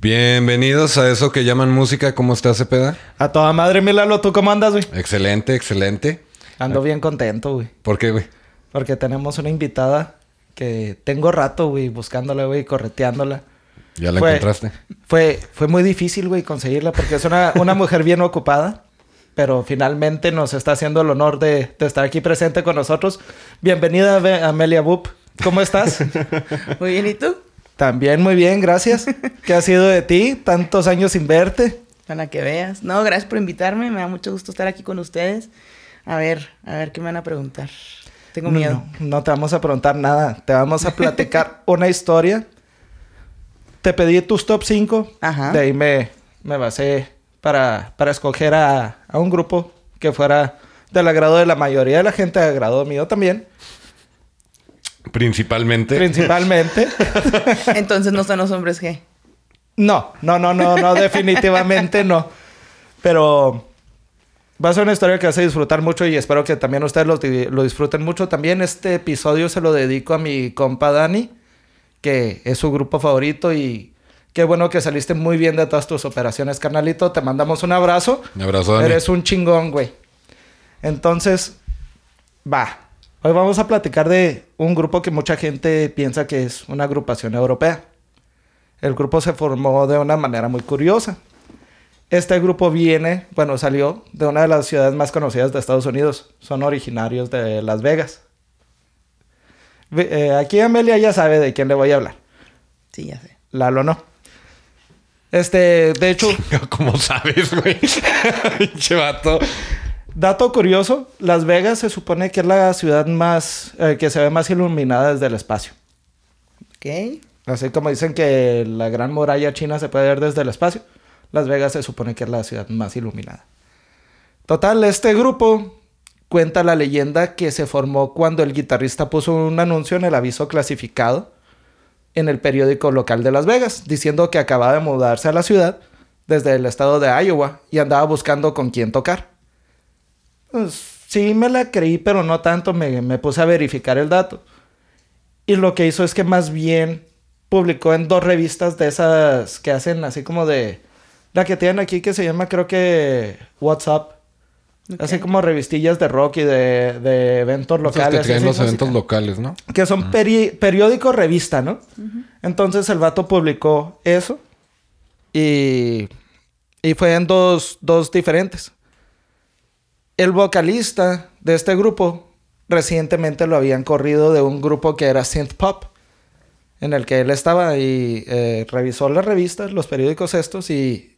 Bienvenidos a eso que llaman música. ¿Cómo estás, Cepeda? A toda madre, Milalo, ¿tú cómo andas, güey? Excelente, excelente. Ando bien contento, güey. ¿Por qué, güey? Porque tenemos una invitada que tengo rato, güey, buscándola, güey, correteándola. ¿Ya la Fue- encontraste? Fue, fue muy difícil, güey, conseguirla porque es una, una mujer bien ocupada. Pero finalmente nos está haciendo el honor de, de estar aquí presente con nosotros. Bienvenida, Amelia Boop. ¿Cómo estás? Muy bien, ¿y tú? También muy bien, gracias. ¿Qué ha sido de ti? Tantos años sin verte. Para que veas. No, gracias por invitarme. Me da mucho gusto estar aquí con ustedes. A ver, a ver qué me van a preguntar. Tengo miedo. No, no te vamos a preguntar nada. Te vamos a platicar una historia. Te pedí tus top 5. Ajá. De ahí me, me basé para, para escoger a, a un grupo que fuera del agrado de la mayoría de la gente, del agrado mío también. Principalmente. Principalmente. Entonces no son los hombres G. no, no, no, no, no, definitivamente no. Pero va a ser una historia que vas a disfrutar mucho y espero que también ustedes lo, lo disfruten mucho. También este episodio se lo dedico a mi compa Dani, que es su grupo favorito y qué bueno que saliste muy bien de todas tus operaciones, carnalito. Te mandamos un abrazo. Un abrazo, Dani. Eres un chingón, güey. Entonces, va. Hoy vamos a platicar de un grupo que mucha gente piensa que es una agrupación europea. El grupo se formó de una manera muy curiosa. Este grupo viene, bueno, salió de una de las ciudades más conocidas de Estados Unidos. Son originarios de Las Vegas. Ve- eh, aquí Amelia ya sabe de quién le voy a hablar. Sí, ya sé. Lalo no. Este, de hecho, ¿Cómo sabes, güey? Pinche vato. Dato curioso, Las Vegas se supone que es la ciudad más eh, que se ve más iluminada desde el espacio. Ok. Así como dicen que la gran muralla china se puede ver desde el espacio, Las Vegas se supone que es la ciudad más iluminada. Total, este grupo cuenta la leyenda que se formó cuando el guitarrista puso un anuncio en el aviso clasificado en el periódico local de Las Vegas, diciendo que acababa de mudarse a la ciudad desde el estado de Iowa y andaba buscando con quién tocar. Pues sí me la creí, pero no tanto, me, me puse a verificar el dato. Y lo que hizo es que más bien publicó en dos revistas de esas que hacen así como de... La que tienen aquí que se llama creo que WhatsApp. Así como revistillas de rock y de, de eventos locales. que traen música. locales, ¿no? Que son peri- periódico revista, ¿no? Entonces el vato publicó eso. Y, y fue en dos, dos diferentes. El vocalista de este grupo recientemente lo habían corrido de un grupo que era synth pop. En el que él estaba y eh, revisó las revistas, los periódicos estos y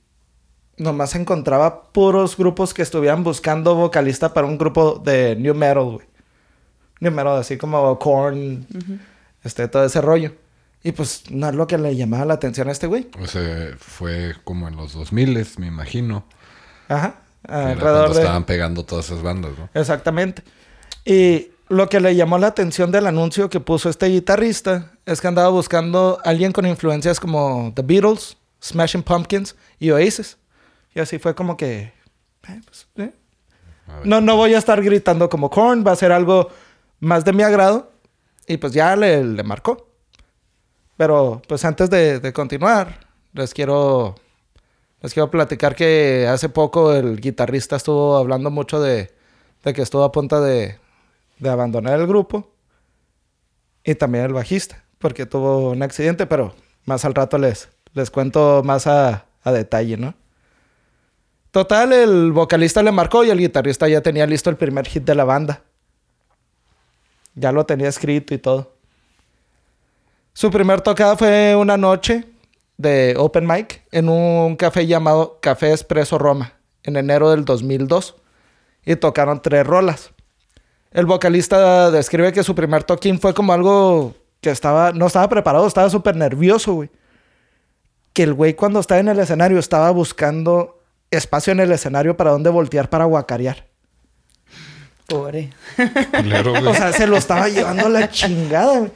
nomás encontraba puros grupos que estuvieran buscando vocalista para un grupo de new metal, güey. New metal, así como Korn, este, todo ese rollo. Y pues no es lo que le llamaba la atención a este güey. O sea, fue como en los 2000 me imagino. Ajá. Alrededor cuando de... estaban pegando todas esas bandas, ¿no? Exactamente. Y lo que le llamó la atención del anuncio que puso este guitarrista es que andaba buscando a alguien con influencias como The Beatles, Smashing Pumpkins y Oasis. Y así fue como que... eh, pues, eh. No, no voy a estar gritando como Korn, va a ser algo más de mi agrado. Y pues ya le, le marcó. Pero pues antes de, de continuar, les quiero, les quiero platicar que hace poco el guitarrista estuvo hablando mucho de, que estuvo a punto de, de abandonar el grupo. Y también el bajista, porque tuvo un accidente, pero más al rato les, les cuento más a, a detalle, ¿no? Total, el vocalista le marcó y el guitarrista ya tenía listo el primer hit de la banda. Ya lo tenía escrito y todo. Su primer tocada fue una noche de open mic en un café llamado Café Espresso Roma en enero del 2002 y tocaron tres rolas. El vocalista describe que su primer toquín fue como algo que estaba no estaba preparado, estaba súper nervioso, güey. Que el güey cuando estaba en el escenario estaba buscando espacio en el escenario para donde voltear para guacarear. Pobre. O sea, se lo estaba llevando a la chingada, güey.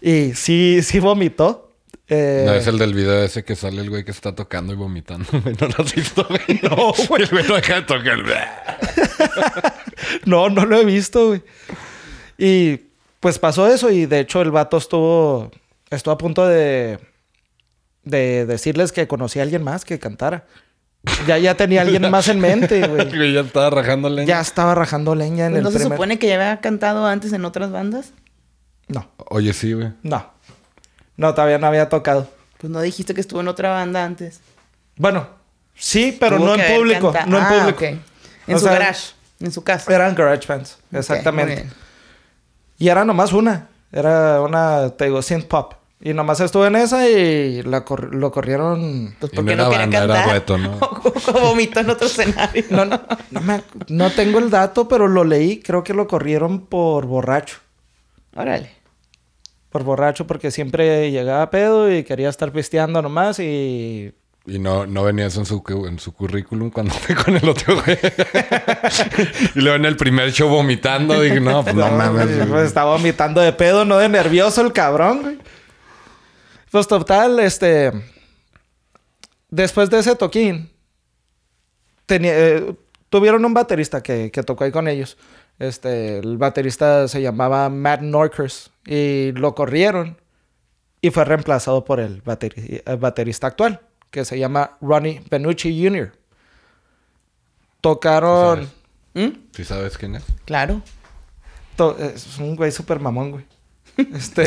Y sí, sí vomitó. Eh, No es el del video ese que sale el güey que está tocando y vomitando. ¿No lo has visto, güey? No, güey. El güey no deja de tocar. No, no lo he visto, güey. Y pues pasó eso y de hecho el vato estuvo, estuvo a punto de, de decirles que conocía a alguien más que cantara. Ya, ya tenía alguien más en mente, güey. Ya estaba rajando leña. Ya estaba rajando leña en Pues el ¿No se primer... supone que ya había cantado antes en otras bandas? No, Oye, sí, güey. no. No, todavía no había tocado. Pues no dijiste que estuvo en otra banda antes. Bueno, sí, pero Tuvo no en público. canta- No en Ah, público. En O su sea, garage, en su casa. Eran garage bands, exactamente. Y era nomás una. Era una, te digo, synth pop. Y nomás estuve en esa y la cor- lo corrieron... Pues porque no no, era quería banda, era cantar. dueto, ¿no? O vomitó en otro escenario. No, no, no, me ac- no tengo el dato, pero lo leí. Creo que lo corrieron por borracho. Órale. Por borracho porque siempre llegaba a pedo y quería estar pisteando nomás y... Y no, no venía eso en su, en su currículum cuando fue con el otro güey. y luego en el primer show vomitando. Dije, no, pues no, mames. pues, estaba vomitando de pedo, no de nervioso el cabrón, güey. Pues total, este... Después de ese toquín, tenía, eh, tuvieron un baterista que, que tocó ahí con ellos. Este, el baterista se llamaba Matt Norkers y lo corrieron y fue reemplazado por el, bateri- el baterista actual, que se llama Ronnie Benucci Jr. Tocaron... ¿Mm? ¿Sí sabes quién es? Claro. To- es un güey súper mamón, güey. Este.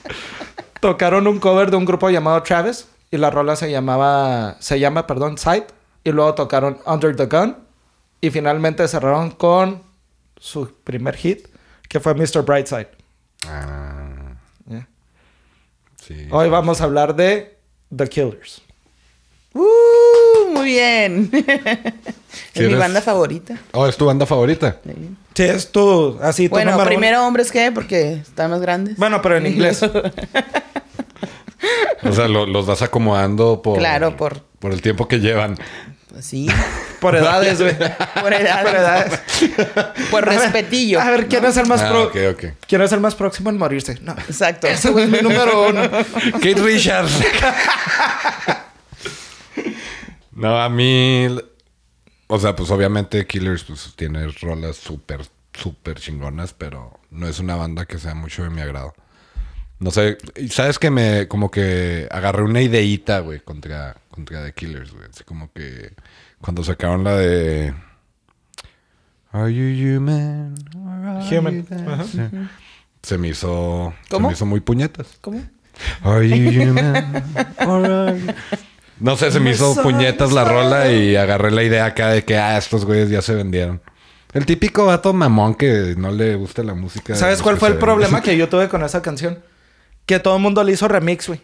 tocaron un cover de un grupo llamado Travis. Y la rola se llamaba. Se llama, perdón, Sight. Y luego tocaron Under the Gun. Y finalmente cerraron con su primer hit, que fue Mr. Brightside. Ah, Yeah. sí. Hoy vamos a hablar de The Killers. ¡Uh! Muy bien. es mi banda favorita. Oh, ¿es tu banda favorita? Sí. Sí, es tu. Así tu Bueno, número uno. primero hombres que porque están más grandes. Bueno, pero en inglés. O sea, lo- los vas acomodando por... Claro, por- Por el tiempo que llevan. Pues sí. Por edades, güey. Por edad. Por edades. Por respetillo. A ver, ¿quién es el más Ah, pro- ok, ok. ¿Quién es el más próximo en morirse? No. Exacto. Ese güey es mi número uno. Kate Richards. no, a mí... O sea, pues obviamente Killers pues, tiene rolas súper, súper chingonas, pero no es una banda que sea mucho de mi agrado. No sé, sabes que me como que agarré una ideíta, güey, contra, contra The Killers, güey. Así como que cuando sacaron la de... Are you human? or are Human. you dead? Ajá. Sí. Se me hizo... Se ¿Cómo? me hizo muy puñetas. ¿Cómo? Are you human? or are you- No sé, se me hizo puñetas la rola y agarré la idea acá de que, ah, estos güeyes ya se vendieron. El típico vato mamón que no le gusta la música. ¿Sabes cuál fue se el problema que yo tuve con esa canción? Que todo el mundo le hizo remix, güey.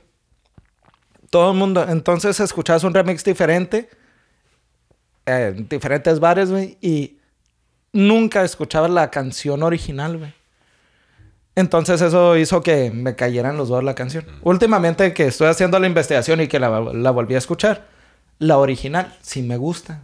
Todo el mundo. Entonces escuchabas un remix diferente. eh, En diferentes bares, güey. Y nunca escuchabas la canción original, güey. Entonces eso hizo que me cayeran los dos la canción. Últimamente que estoy haciendo la investigación y que la, la volví a escuchar, la original sí me gusta.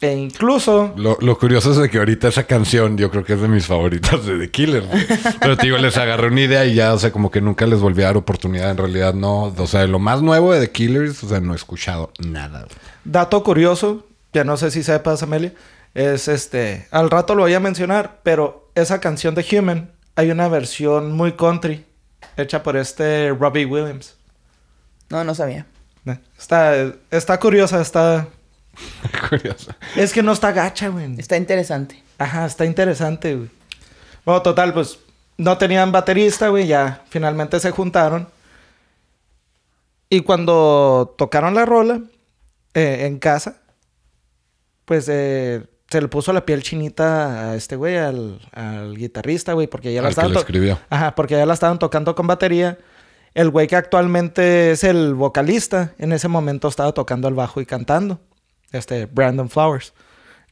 E incluso Lo, lo curioso es de que ahorita esa canción yo creo que es de mis favoritas de The Killers. güey. Pero te digo, les agarré una idea y ya, o sea, como que nunca les volví a dar oportunidad. En realidad no. O sea, de lo más nuevo de The Killers, o sea, no he escuchado nada. Dato curioso, que no sé si sepas, Amelia, es este, al rato lo voy a mencionar, pero esa canción de Human, hay una versión muy country, hecha por este Robbie Williams. No, no sabía. Eh, Está, está curiosa, está... Curioso. Es que no está gacha, güey. Está interesante. Ajá, está interesante, güey. Bueno, total, pues no tenían baterista, güey, ya finalmente se juntaron. Y cuando tocaron la rola eh, en casa, pues eh, se le puso la piel chinita a este güey, al, al guitarrista, güey, porque ya la Al estaban escribió. Ajá, porque ya la estaban tocando con batería. El güey que actualmente es el vocalista, en ese momento estaba tocando el bajo y cantando. Este, Brandon Flowers.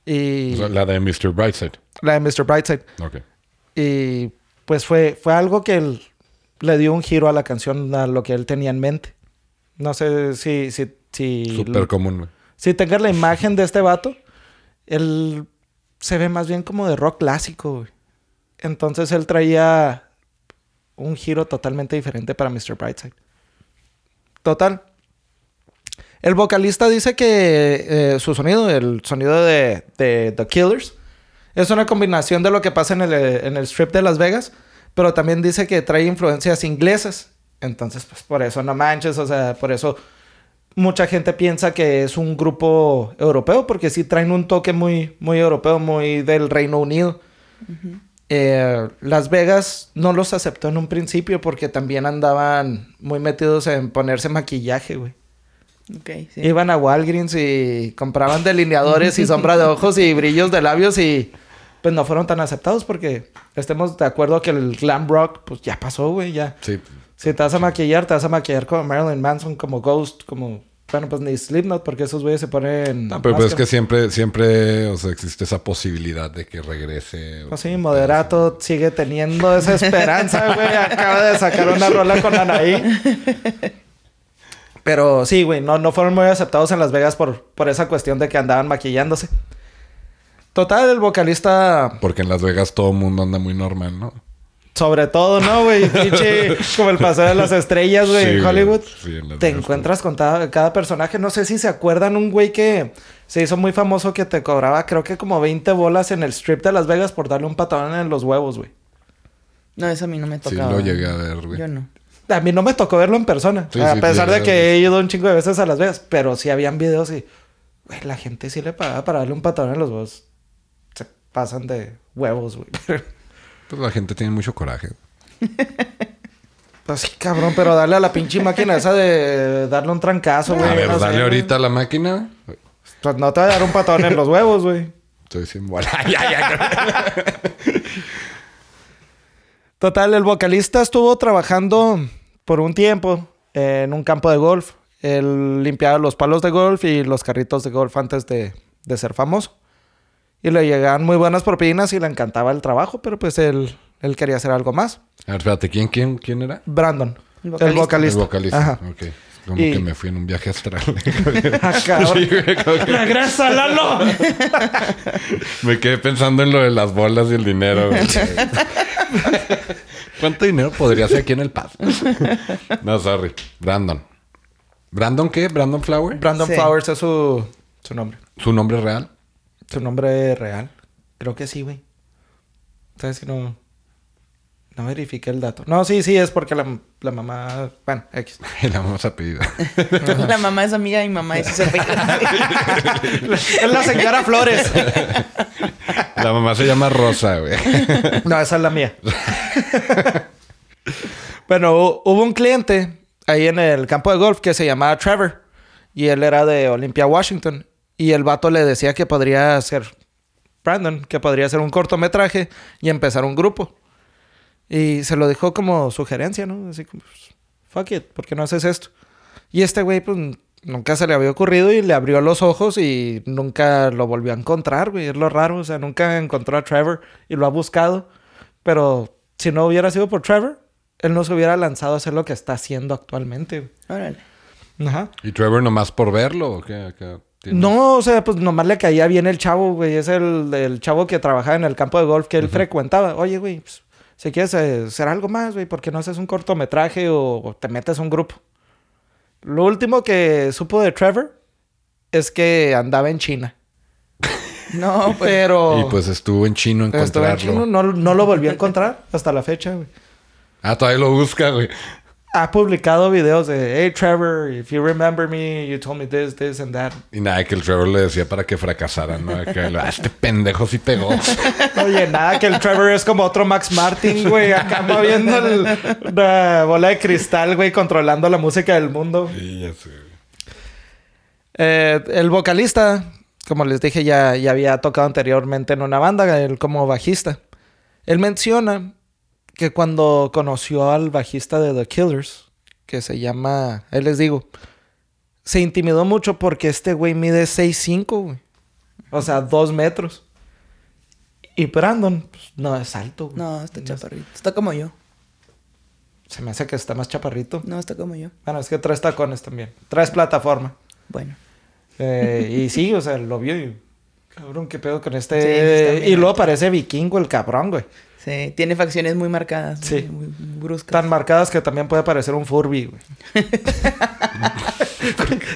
Y la de Mr. Brightside. la de Mr. Brightside. Ok. Y pues fue, fue algo que él- le dio un giro a la canción, a lo que él tenía en mente. No sé si, si, si, Súper común, si tengas la imagen de este vato, él se ve más bien como de rock clásico, güey. Entonces él traía un giro totalmente diferente para Mr. Brightside. Total. El vocalista dice que eh, su sonido, el sonido de, de The Killers, es una combinación de lo que pasa en el, en el strip de Las Vegas, pero también dice que trae influencias inglesas Entonces, pues por eso no manches, o sea, por eso mucha gente piensa que es un grupo europeo, porque sí traen un toque muy, muy europeo, muy del Reino Unido. Eh, Las Vegas no los aceptó en un principio porque también andaban muy metidos en ponerse maquillaje, güey. Sí. Iban a Walgreens y compraban delineadores y sombra de ojos y brillos de labios y pues no fueron tan aceptados porque estemos de acuerdo que el glam rock pues ya pasó, güey, ya. Sí. Si te vas a maquillar, te vas a maquillar como Marilyn Manson, como Ghost, como... Bueno, pues ni Slipknot porque esos güeyes se ponen... No, pero pues es que siempre, siempre, o sea, existe esa posibilidad de que regrese. Pues sí, Moderato sigue teniendo esa esperanza, güey. Acaba de sacar una rola con Anaí. Pero sí, güey, no, no fueron muy aceptados en Las Vegas por, por esa cuestión de que andaban maquillándose. Total, el vocalista, Porque en Las Vegas todo el mundo anda muy normal, ¿no? sobre todo, ¿no, güey? Pinche, como el paseo de las estrellas, güey, Sí, en güey. Hollywood. Sí, en Las Te Vegas, encuentras con cada, cada personaje. No sé si se acuerdan un güey que se hizo muy famoso que te cobraba, creo que como 20 bolas en el strip de Las Vegas por darle un patadón en los huevos, güey. No, eso a mí no me Sí, tocaba. lo llegué a ver, güey. Yo no. A mí no me tocó verlo en persona. Sí, a sí, pesar sí, de que he ido un chingo de veces a Las Vegas. Pero sí habían videos y... Güey, la gente sí le pagaba para darle un patadón en los huevos. Se pasan de huevos, güey. Pues la gente tiene mucho coraje. pues sí, cabrón. Pero darle a la pinche máquina esa de darle un trancazo, güey. a ver, no dale ahorita a la máquina. Pues no te va a dar un patadón en los huevos, güey. Estoy sin bola. ya, ya. Total, el vocalista estuvo trabajando por un tiempo en un campo de golf. Él limpiaba los palos de golf y los carritos de golf antes de, de ser famoso. Y le llegaban muy buenas propinas y le encantaba el trabajo, pero pues él, él quería hacer algo más. A ver, espérate, ¿quién, quién, quién era? Brandon, El el vocalista. El vocalista. Ajá. Como Y- que me fui en un viaje astral. Ah. Sí, que ¡Regresa, Lalo! me quedé pensando en lo de las bolas y el dinero. ¿Cuánto dinero podría ser aquí en el paz? no, sorry. Brandon. ¿Brandon qué? ¿Brandon Flower? Brandon Sí. Flowers es su, su nombre. ¿Su nombre real? Su nombre real. Creo que sí, güey. ¿Sabes que no? No verifiqué el dato. No, sí, sí, es porque la, la mamá... Bueno, X. La vamos a pedir. La mamá es amiga de mi mamá y sí se apellida. Es la señora Flores. La mamá se llama Rosa, güey. No, esa es la mía. bueno, hu- hubo un cliente ahí en el campo de golf que se llamaba Trevor. Y él era de Olympia, Washington. Y el vato le decía que podría hacer... Brandon, que podría hacer un cortometraje y empezar un grupo. Y se lo dijo como sugerencia, ¿no? Así como, pues, fuck it, ¿por qué no haces esto? Y este güey, pues, nunca se le había ocurrido y le abrió los ojos y nunca lo volvió a encontrar, güey. Es lo raro, o sea, nunca encontró a Trevor y lo ha buscado. Pero si no hubiera sido por Trevor, él no se hubiera lanzado a hacer lo que está haciendo actualmente, güey. Órale. Ajá. ¿Y Trevor nomás por verlo o qué? Tiene- No, o sea, pues nomás le caía bien el chavo, güey. Es el, el chavo que trabajaba en el campo de golf que él frecuentaba. Oye, güey, pues, si quieres eh, hacer algo más, güey, ¿por qué no haces un cortometraje o, o te metes a un grupo? Lo último que supo de Trevor es que andaba en China. No, pues. Pero Y pues estuvo en chino estuvo en encontrarlo. chino, no, no lo volvió a encontrar hasta la fecha, güey. Ah, todavía lo busca, güey. Ha publicado videos de, hey, Trevor, if you remember me, you told me this, this and that. Y nada, que el Trevor le decía para que fracasara, ¿no? Que ah, este pendejo sí pegó. Oye, nada, que el Trevor es como otro Max Martin, güey. Acá moviendo la bola de cristal, güey, controlando la música del mundo. Sí, ya sé. Eh, el vocalista, como les dije, ya, ya había tocado anteriormente en una banda, él como bajista. Él menciona que cuando conoció al bajista de The Killers, que se llama, él les digo, se intimidó mucho porque este güey mide 6'5, güey. O sea, dos metros. Y Brandon, pues, no es alto, güey. No, está chaparrito. Está como yo. Se me hace que está más chaparrito. No, está como yo. Bueno, es que traes tacones también. Traes plataforma. Bueno. Eh, y sí, o sea, lo vio y... Cabrón, qué pedo con este... y luego parece vikingo el cabrón, güey. Sí, tiene facciones muy marcadas. Sí. Muy, muy bruscas. Tan marcadas que también puede parecer un Furby, güey.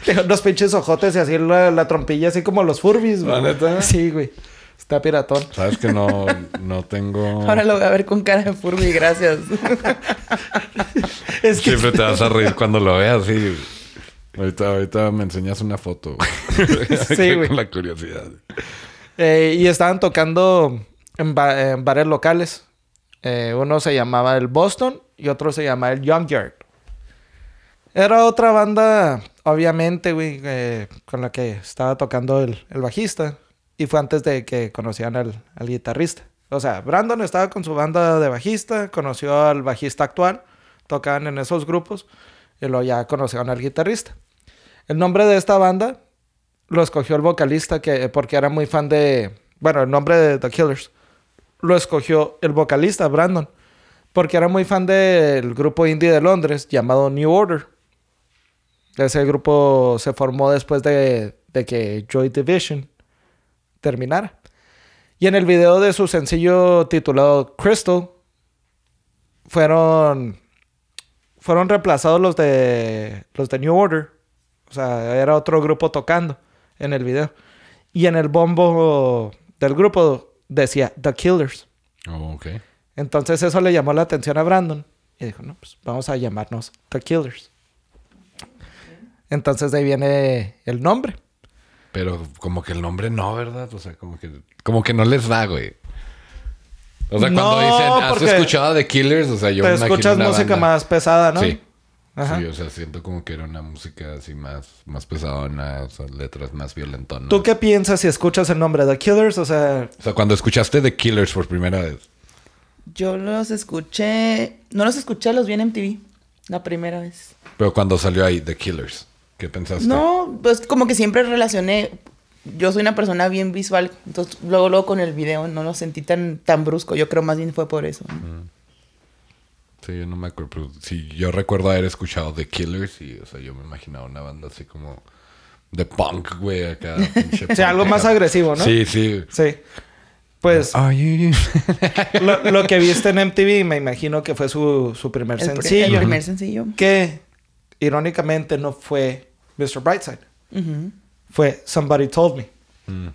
Tiene unos pinches ojotes y así la, la trompilla así como los Furbis, güey. ¿La neta? Sí, güey. Está piratón. Sabes que no, no tengo. Ahora lo voy a ver con cara de Furby, gracias. Es que Siempre te vas a reír cuando lo veas, sí. Ahorita, ahorita me enseñas una foto. Sí, güey. Con la curiosidad. Eh, y estaban tocando en, ba- en bares locales. Eh, uno se llamaba el Boston y otro se llamaba el Young Yard. Era otra banda, obviamente, güey, eh, con la que estaba tocando el, el bajista. Y fue antes de que conocieran al, al guitarrista. O sea, Brandon estaba con su banda de bajista, conoció al bajista actual, tocaban en esos grupos, y luego ya conocieron al guitarrista. El nombre de esta banda lo escogió el vocalista que porque era muy fan de bueno el nombre de The Killers lo escogió el vocalista Brandon porque era muy fan del grupo indie de Londres llamado New Order. Ese grupo se formó después de, de que Joy Division terminara. Y en el video de su sencillo titulado Crystal fueron fueron reemplazados los de los de New Order. O sea, era otro grupo tocando en el video. Y en el bombo del grupo decía The Killers. Oh, ok. Entonces eso le llamó la atención a Brandon. Y dijo, no, pues vamos a llamarnos The Killers. Entonces de ahí viene el nombre. Pero como que el nombre no, ¿verdad? O sea, como que, como que no les da, güey. O sea, cuando No, dicen, ¿has escuchado de Killers? O sea, yo Te me imagino escuchas una música banda- más pesada, ¿no? Sí. Ajá. Sí, o sea, siento como que era una música así más, más pesadona, o sea, letras más violentonas. ¿Tú qué piensas si escuchas el nombre The Killers? O sea, O sea, cuando escuchaste The Killers por primera vez. Yo los escuché. No los escuché, los vi en MTV. La primera vez. Pero cuando salió ahí The Killers, ¿qué pensaste? No, pues como que siempre relacioné. Yo soy una persona bien visual. Entonces, luego, luego con el video no lo sentí tan, tan brusco. Yo creo más bien fue por eso. ¿no? Yo no me acuerdo. Pero sí, yo recuerdo haber escuchado The Killers y, o sea, yo me imaginaba una banda así como de punk, güey, acá. o sea, algo más agresivo, ¿no? Sí, sí. Sí. Pues lo, lo que viste en MTV me imagino que fue su, su primer El, pr- sencillo. el primer sencillo. que irónicamente no fue Mr. Brightside, fue Somebody Told Me. Mm.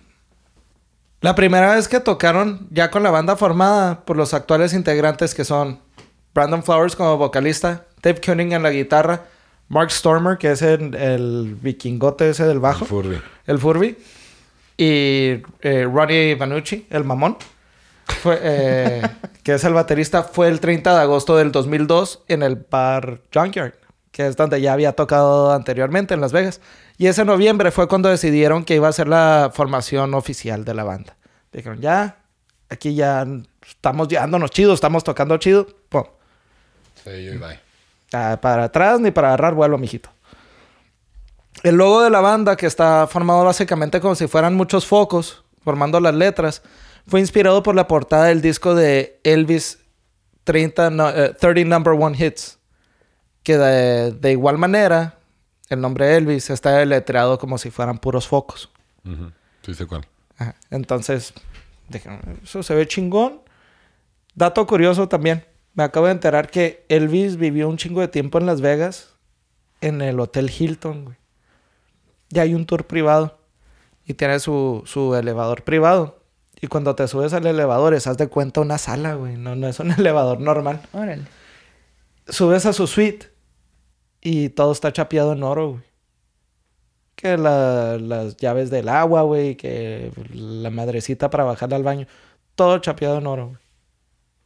La primera vez que tocaron ya con la banda formada por los actuales integrantes que son Brandon Flowers como vocalista, Dave Koenig en la guitarra, Mark Stormer que es el, el vikingote ese del bajo, Furby. el Furby, y eh, Ronnie Vanucci, el mamón, fue, eh, que es el baterista, fue el 30 de agosto del 2002 en el bar Junkyard, que es donde ya había tocado anteriormente en Las Vegas. Y ese noviembre fue cuando decidieron que iba a ser la formación oficial de la banda. Dijeron, ya, aquí ya estamos llevándonos chido, estamos tocando chido. Pum. Sí, yo y bye. Ah, para atrás ni para agarrar vuelo, mijito. El logo de la banda, que está formado básicamente como si fueran muchos focos, formando las letras, fue inspirado por la portada del disco de Elvis 30, no- eh, 30 Number One Hits. Que de, de igual manera, el nombre Elvis está deletreado como si fueran puros focos. Sí, sé cuál. Ajá. Entonces, dije, eso se ve chingón. Dato curioso también. Me acabo de enterar que Elvis vivió un chingo de tiempo en Las Vegas, en el Hotel Hilton, güey. Y hay un tour privado. Y tiene su, su elevador privado. Y cuando te subes al elevador, es, haz de cuenta una sala, güey. No, no es un elevador normal. Órale. Subes a su suite y todo está chapeado en oro, güey. Que la- las llaves del agua, güey, que la madrecita para bajarla al baño. Todo chapeado en oro, güey.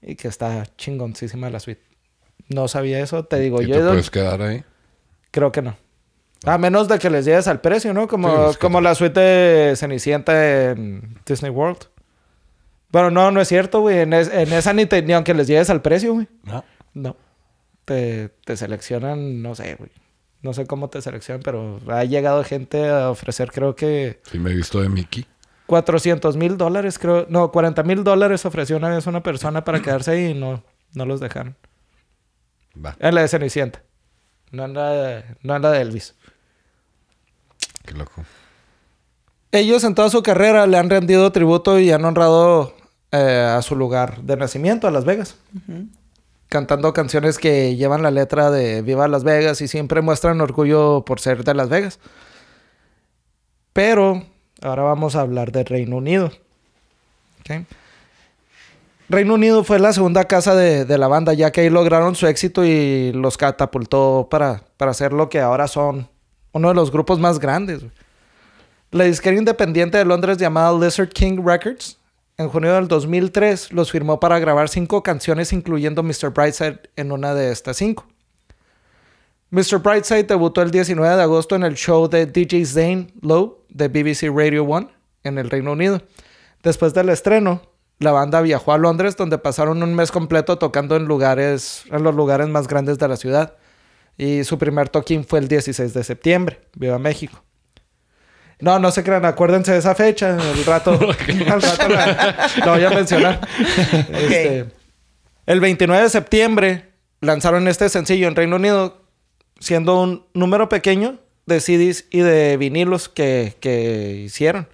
Y que está chingoncísima la suite. No sabía eso, te digo, ¿Y yo te puedes quedar ahí? creo que no. A menos de que les llegues al precio, ¿no? Como, Sí, es que- como la suite de Cenicienta en Disney World. Bueno, no, no es cierto, güey. En, es- en esa ni, te- ni aunque les llegues al precio, güey. No. No. Te, te seleccionan, no sé, güey. No sé cómo te seleccionan, pero ha llegado gente a ofrecer, creo que Sí, me he visto de Mickey. 400 mil dólares, creo. No, 40 mil dólares ofreció una vez una persona para quedarse ahí y no, no los dejaron. Va. En la de Cenicienta. No en la de, no en la de Elvis. Qué loco. Ellos en toda su carrera le han rendido tributo y han honrado eh, a su lugar de nacimiento, a Las Vegas. Cantando canciones que llevan la letra de Viva Las Vegas y siempre muestran orgullo por ser de Las Vegas. Pero ahora vamos a hablar del Reino Unido. Reino Unido fue la segunda casa de, de la banda, ya que ahí lograron su éxito y los catapultó para, para lo que ahora son uno de los grupos más grandes. La disquera independiente de Londres llamada Lizard King Records, en junio del 2003, los firmó para grabar cinco canciones, incluyendo Mr. Brightside en una de estas cinco. Mr. Brightside debutó el 19 de agosto en el show de DJ Zane Lowe de BBC Radio 1 en el Reino Unido. Después del estreno, la banda viajó a Londres donde pasaron un mes completo tocando en lugares en los lugares más grandes de la ciudad. Y su primer toquín fue el 16 de septiembre, Viva México. No, no se crean, acuérdense de esa fecha, el rato, al rato la, la voy a mencionar. Este, el 29 de septiembre lanzaron este sencillo en Reino Unido, siendo un número pequeño de CDs y de vinilos que, que hicieron.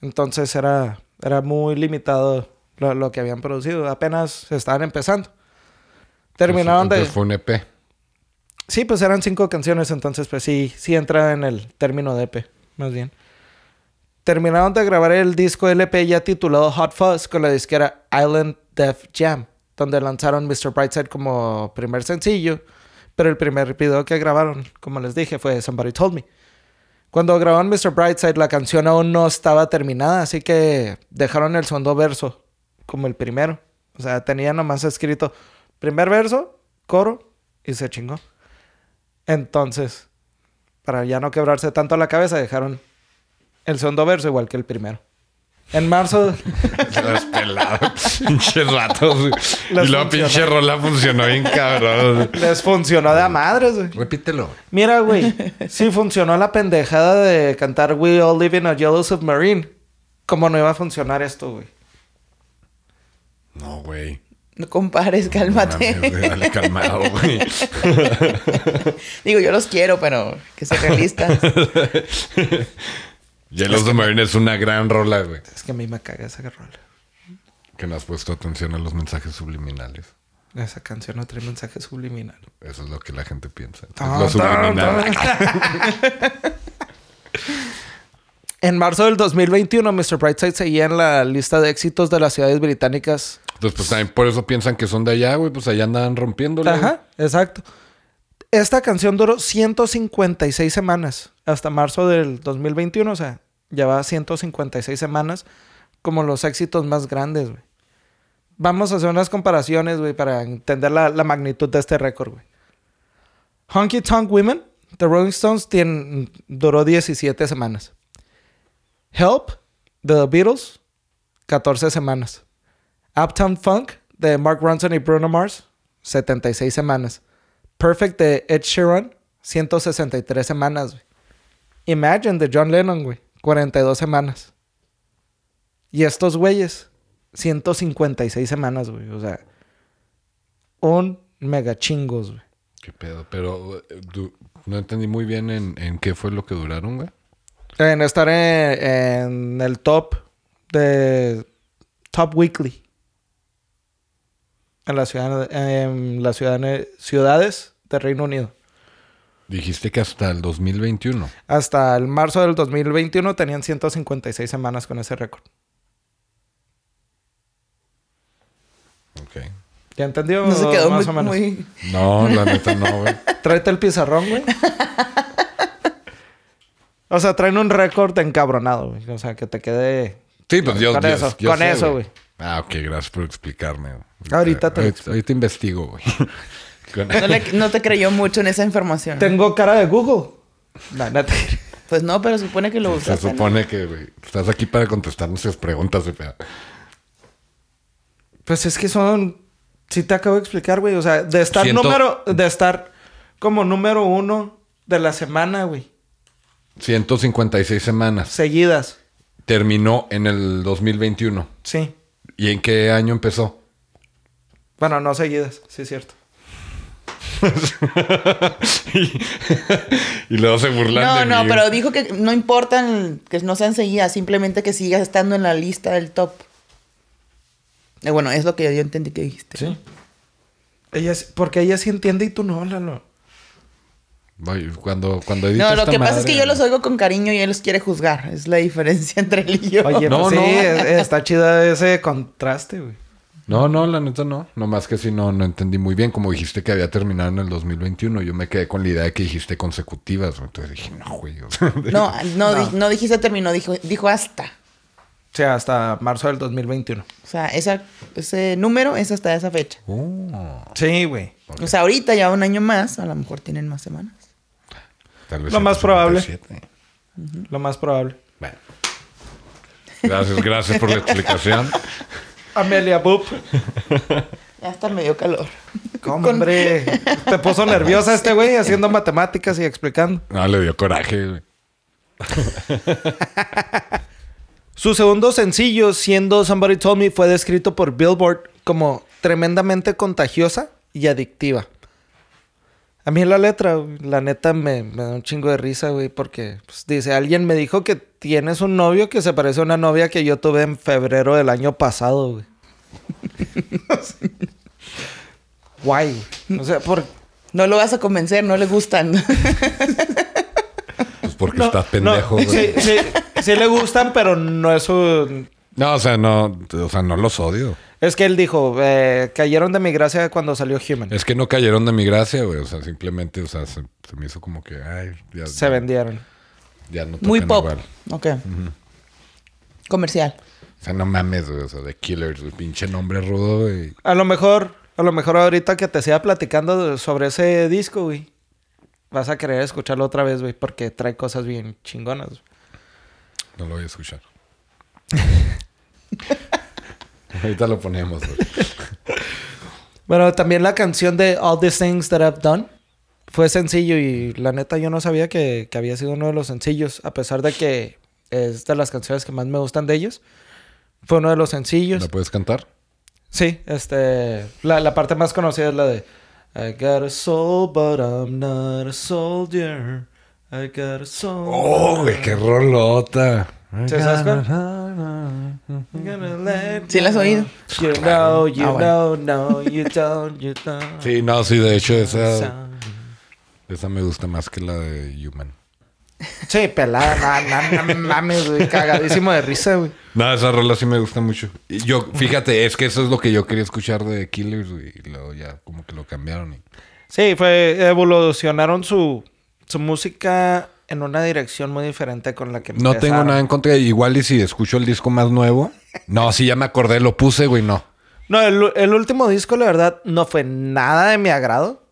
Entonces era, era muy limitado lo, lo que habían producido. Apenas estaban empezando. Terminaron de... Fue un EP. Sí, pues eran cinco canciones, entonces pues sí, sí entra en el término de EP, más bien. Terminaron de grabar el disco LP ya titulado Hot Fuzz con la disquera Island Def Jam, donde lanzaron Mr. Brightside como primer sencillo, pero el primer video que grabaron, como les dije, fue Somebody Told Me. Cuando grabaron Mr. Brightside, la canción aún no estaba terminada, así que dejaron el segundo verso como el primero. O sea, tenía nomás escrito primer verso, coro y se chingó. Entonces, para ya no quebrarse tanto la cabeza, dejaron el segundo verso igual que el primero. En marzo, Los pelados. Pinches. Les y luego pinche rola funcionó bien cabrón. les funcionó de a madres, güey. Repítelo. Mira, güey, sí funcionó la pendejada de cantar We All Live in a Yellow Submarine. ¿Cómo no iba a funcionar esto, güey? No, güey. No compares, cálmate. No mames, Dale calmado, güey. Digo, yo los quiero, pero que sean realistas. Yellow Submarine es una gran rola, güey. Es que a mí me caga esa rola. Que no has puesto atención a los mensajes subliminales. Esa canción no trae mensaje subliminal. Eso es lo que la gente piensa. Tan, lo subliminal. En marzo del 2021, Mr. Brightside seguía en la lista de éxitos de las ciudades británicas. Entonces, pues también por eso piensan que son de allá, güey. Pues allá andan rompiéndole. Ajá, exacto. Esta canción duró 156 semanas hasta marzo del 2021. O sea, lleva 156 semanas como los éxitos más grandes, güey. Vamos a hacer unas comparaciones, güey, para entender la, la magnitud de este récord, güey. Honky Tonk Women, The Rolling Stones, tien- duró 17 semanas. Help, The Beatles, 14 semanas. Uptown Funk, de Mark Ronson y Bruno Mars, 76 semanas. Perfect, de Ed Sheeran, 163 semanas, güey. Imagine, de John Lennon, güey, 42 semanas. Y estos güeyes, 156 semanas, güey. O sea, un mega chingos, güey. Qué pedo. Pero eh, no entendí muy bien en, en qué fue lo que duraron, güey. En estar en, en el top de Top Weekly. En la ciudad, en la ciudad, ciudades de Reino Unido. Dijiste que hasta el 2021. Hasta el marzo del 2021 tenían 156 semanas con ese récord. Ok. ¿Ya entendió? No se quedó Más muy, o menos. muy- No, la neta no, güey. Tráete el pizarrón, güey. o sea, traen un récord encabronado, güey. O sea, que te quede... Sí, pues yo, Con eso, yo con sé, eso, güey. Ah, ok, gracias por explicarme. güey. Ahorita te ahorita, ahorita investigo, güey. No, le- no te creyó mucho en esa información. Tengo cara de Google. Neta. Pues no, pero supone que lo Se usaste. ¿no? supone que, güey, estás aquí para contestar nuestras preguntas, güey. Pues es que son... Sí te acabo de explicar, güey. O sea, de estar Siento- número... De estar como número uno de la semana, güey. 156 semanas. Seguidas. Terminó en el 2021. Sí. ¿Y en qué año empezó? Bueno, no seguidas. Sí, es cierto. y, y luego se burlan No, de no, mí. pero dijo que no importan que no sean seguidas, simplemente que sigas estando en la lista del top. Eh, bueno, es lo que yo entendí que dijiste. Sí. Ella, porque ella sí entiende y tú no, Lalo. Voy- Cuando, cuando edito No, lo esta que pasa es que yo los oigo con cariño y él los quiere juzgar. Es la diferencia entre él y yo. Oye, No, pues no. sí, es- está chido ese contraste, güey. No, no, la neta no. Nomás que si no, no entendí muy bien. Como dijiste que había terminado en el 2021, yo me quedé con la idea de que dijiste consecutivas. Entonces dije, no, güey. o sea, No, no, di- no dijiste terminó, dijo, dijo hasta. O sea, hasta marzo del 2021. O sea, esa, ese número es hasta esa fecha. oh, Sí, güey. O sea, ahorita ya un año más, a lo mejor tienen más semanas. tal vez Lo más probable. 157. Lo más probable. Bueno. Gracias, gracias por la explicación. Amelia Boop. Ya está medio calor. ¿Cómo, hombre? Te puso nerviosa este güey haciendo matemáticas y explicando. No, le dio coraje, güey. Su segundo sencillo, siendo Somebody Told Me, fue descrito por Billboard como tremendamente contagiosa y adictiva. A mí la letra, güey, la neta, me, me da un chingo de risa, güey, porque pues, dice, alguien me dijo que tienes un novio que se parece a una novia que yo tuve en febrero del año pasado, güey. Guay, güey. O sea, por... No lo vas a convencer, no le gustan. Pues porque no, estás pendejo, no, güey. sí, sí, sí le gustan, pero no es su... No, o sea, no, o sea, no los odio. Es que él dijo, eh, cayeron de mi gracia cuando salió Human. Es que no cayeron de mi gracia, güey. O sea, simplemente, o sea, se, se me hizo como que, ay, ya, Se vendieron. ya no Muy pop. igual. Ok. Comercial. O sea, no mames, güey. O sea, de Killers, güey. Pinche nombre rudo, güey. A lo mejor, a lo mejor ahorita que te siga platicando sobre ese disco, güey. Vas a querer escucharlo otra vez, güey, porque trae cosas bien chingonas. güey. No lo voy a escuchar. Ahorita lo ponemos. Bueno, también la canción de All These Things That I've Done fue sencillo y la neta yo no sabía que, que había sido uno de los sencillos, a pesar de que es de las canciones que más me gustan de ellos. Fue uno de los sencillos. ¿La puedes cantar? Sí, este. La, la parte más conocida es la de. I got a soul, but I'm not a soldier. I got a soul. Oh, güey, qué rolota. ¿Sí sabes cuál? I'm gonna let ¿Sí la has you oído? You know, you Ah, bueno. know, no, you don't, you don't. Sí, no, sí, de hecho, esa, esa me gusta más que la de Human. Sí, pelada, no, no, no mames, güey. Cagadísimo de risa, güey. No, esa rola sí me gusta mucho. Y yo, fíjate, es que eso es lo que yo quería escuchar de Killers, güey. Y luego ya como que lo cambiaron. Y... Sí, fue. Evolucionaron su, su música en una dirección muy diferente con la que No tengo nada en contra. Igual y si escucho el disco más nuevo. No, sí, ya me acordé, lo puse, güey, no. No, el, el último disco, la verdad, no fue nada de mi agrado.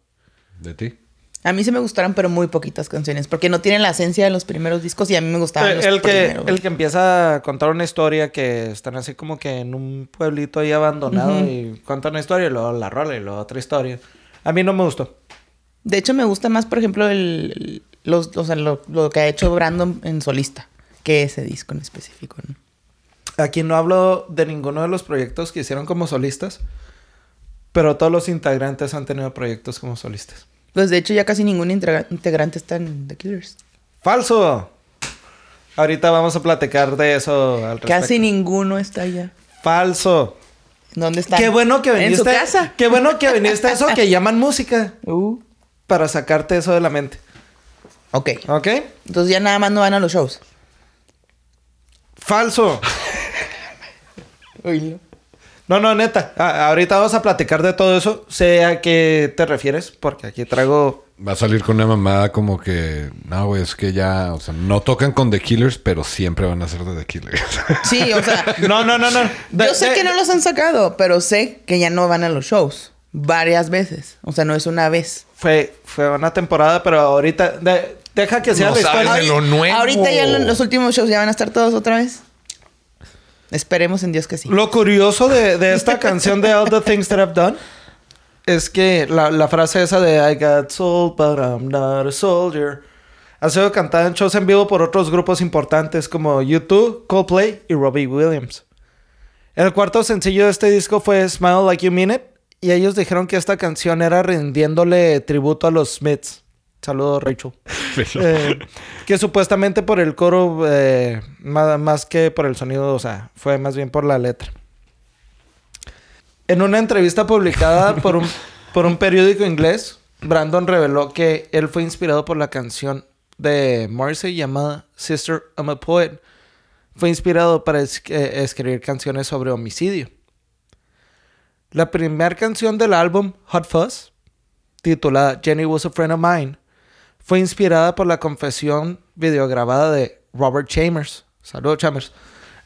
¿De ti? A mí sí me gustaron, pero muy poquitas canciones. Porque no tienen la esencia de los primeros discos y a mí me gustaban El, los el que, primeros. el que empieza a contar una historia que están así como que en un pueblito ahí abandonado y cuenta una historia y luego la rola y luego otra historia. A mí no me gustó. De hecho, me gusta más, por ejemplo, el- los, o sea, lo, lo que ha hecho Brandon en solista que ese disco en específico. ¿no? Aquí no hablo de ninguno de los proyectos que hicieron como solistas, pero todos los integrantes han tenido proyectos como solistas. Pues de hecho, ya casi ningún integra- integrante está en The Killers. ¡Falso! Ahorita vamos a platicar de eso al respecto. Casi ninguno está allá. ¡Falso! ¿Dónde está? Qué bueno que viniste. En su casa. Qué bueno que viniste a eso que llaman música Uh. para sacarte eso de la mente. Ok. ¿Ok? Entonces ya nada más no van a los shows. Falso. Oílo. No, no, neta. A- ahorita vamos a platicar de todo eso. Sé a qué te refieres, porque aquí traigo. Va a salir con una mamada como que... No, güey, es que ya... O sea, no tocan con The Killers, pero siempre van a ser de The Killers. Sí, o sea, No, no, no, no. De- yo sé de- que no los han sacado, pero sé que ya no van a los shows. Varias veces. O sea, no es una vez. Fue, fue una temporada, pero ahorita. de- deja que sea No la historia. de lo nuevo. Ahorita ya lo- los últimos shows ya van a estar todos otra vez. Esperemos en Dios que sí. Lo curioso de, de esta canción de All the Things That I've Done es que la, la frase esa de I got soul, but I'm not a soldier ha sido cantada en shows en vivo por otros grupos importantes como U2, Coldplay y Robbie Williams. El cuarto sencillo de este disco fue Smile Like You Mean It y ellos dijeron que esta canción era rindiéndole tributo a los Smiths. Saludos, Rachel. Eh, que supuestamente por el coro, eh, más, más que por el sonido, o sea, fue más bien por la letra. En una entrevista publicada por un, por un periódico inglés, Brandon reveló que él fue inspirado por la canción de Morrissey llamada Sister I'm a Poet. Fue inspirado para es- eh, escribir canciones sobre homicidio. La primera canción del álbum Hot Fuzz, titulada Jenny Was a Friend of Mine, fue inspirada por la confesión videograbada de Robert Chambers. Saludos, Chambers.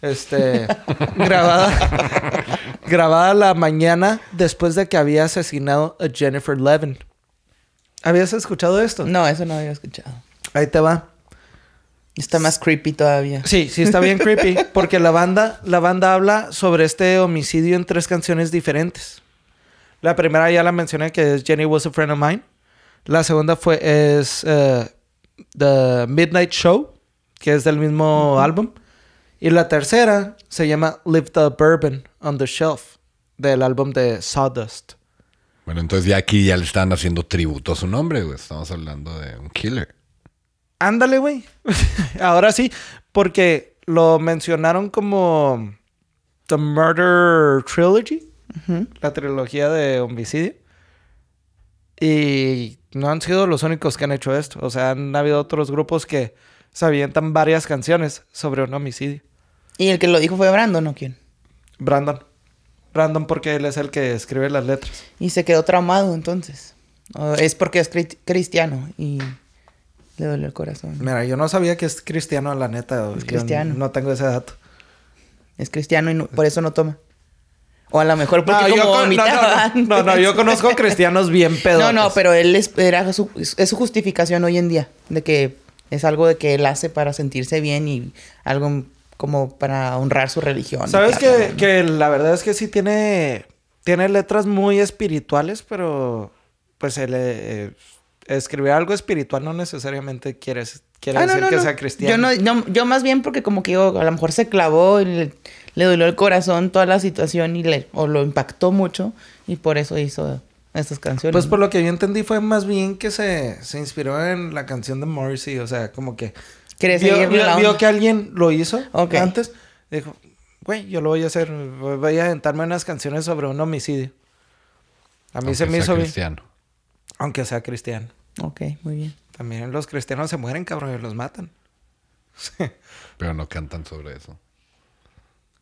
Este, grabada, grabada la mañana después de que había asesinado a Jennifer Levin. ¿Habías escuchado esto? No, eso no había escuchado. Ahí te va. Está más creepy todavía. Sí, sí está bien creepy. Porque la banda, la banda habla sobre este homicidio en tres canciones diferentes. La primera ya la mencioné, que es Jenny Was a Friend of Mine. La segunda fue es eh, The Midnight Show, que es del mismo álbum. Y la tercera se llama Live the Bourbon on the Shelf, del álbum de Sawdust. Bueno, entonces ya aquí ya le están haciendo tributo a su nombre, güey. Estamos hablando de un killer. Ándale, güey. Ahora sí, porque lo mencionaron como The Murder Trilogy, la trilogía de homicidio. Y no han sido los únicos que han hecho esto. O sea, han habido otros grupos que se avientan varias canciones sobre un homicidio. ¿Y el que lo dijo fue Brandon o quién? Brandon. Brandon porque él es el que escribe las letras. Y se quedó traumado entonces. O es porque es cri- cristiano y le duele el corazón. Mira, yo no sabía que es cristiano, la neta. Es cristiano. No tengo ese dato. Es cristiano y no- por eso no toma. O a lo mejor porque No, como no, no, no, yo conozco cristianos bien pedos. No, no, pero él es, era su, es su justificación hoy en día. De que es algo de que él hace para sentirse bien y algo como para honrar su religión. Sabes que, que la verdad es que sí tiene, tiene letras muy espirituales, pero pues el, eh, escribir algo espiritual no necesariamente quiere, quiere Ah, decir que sea cristiano. Yo, no, yo más bien porque como que yo, a lo mejor se clavó y le, dolió el corazón toda la situación y le, o lo impactó mucho y por eso hizo estas canciones. Pues por lo que yo entendí fue más bien que se, se inspiró en la canción de Morrissey, o sea, como que vio, seguirle vio- la vio onda. que alguien lo hizo Ok. antes, dijo, güey, yo lo voy a hacer, voy a aventarme unas canciones sobre un homicidio. A mí aunque se me sea hizo bien, cristiano. aunque sea cristiano. Ok, muy bien. También los cristianos se mueren, cabrón, y los matan. Pero no cantan sobre eso.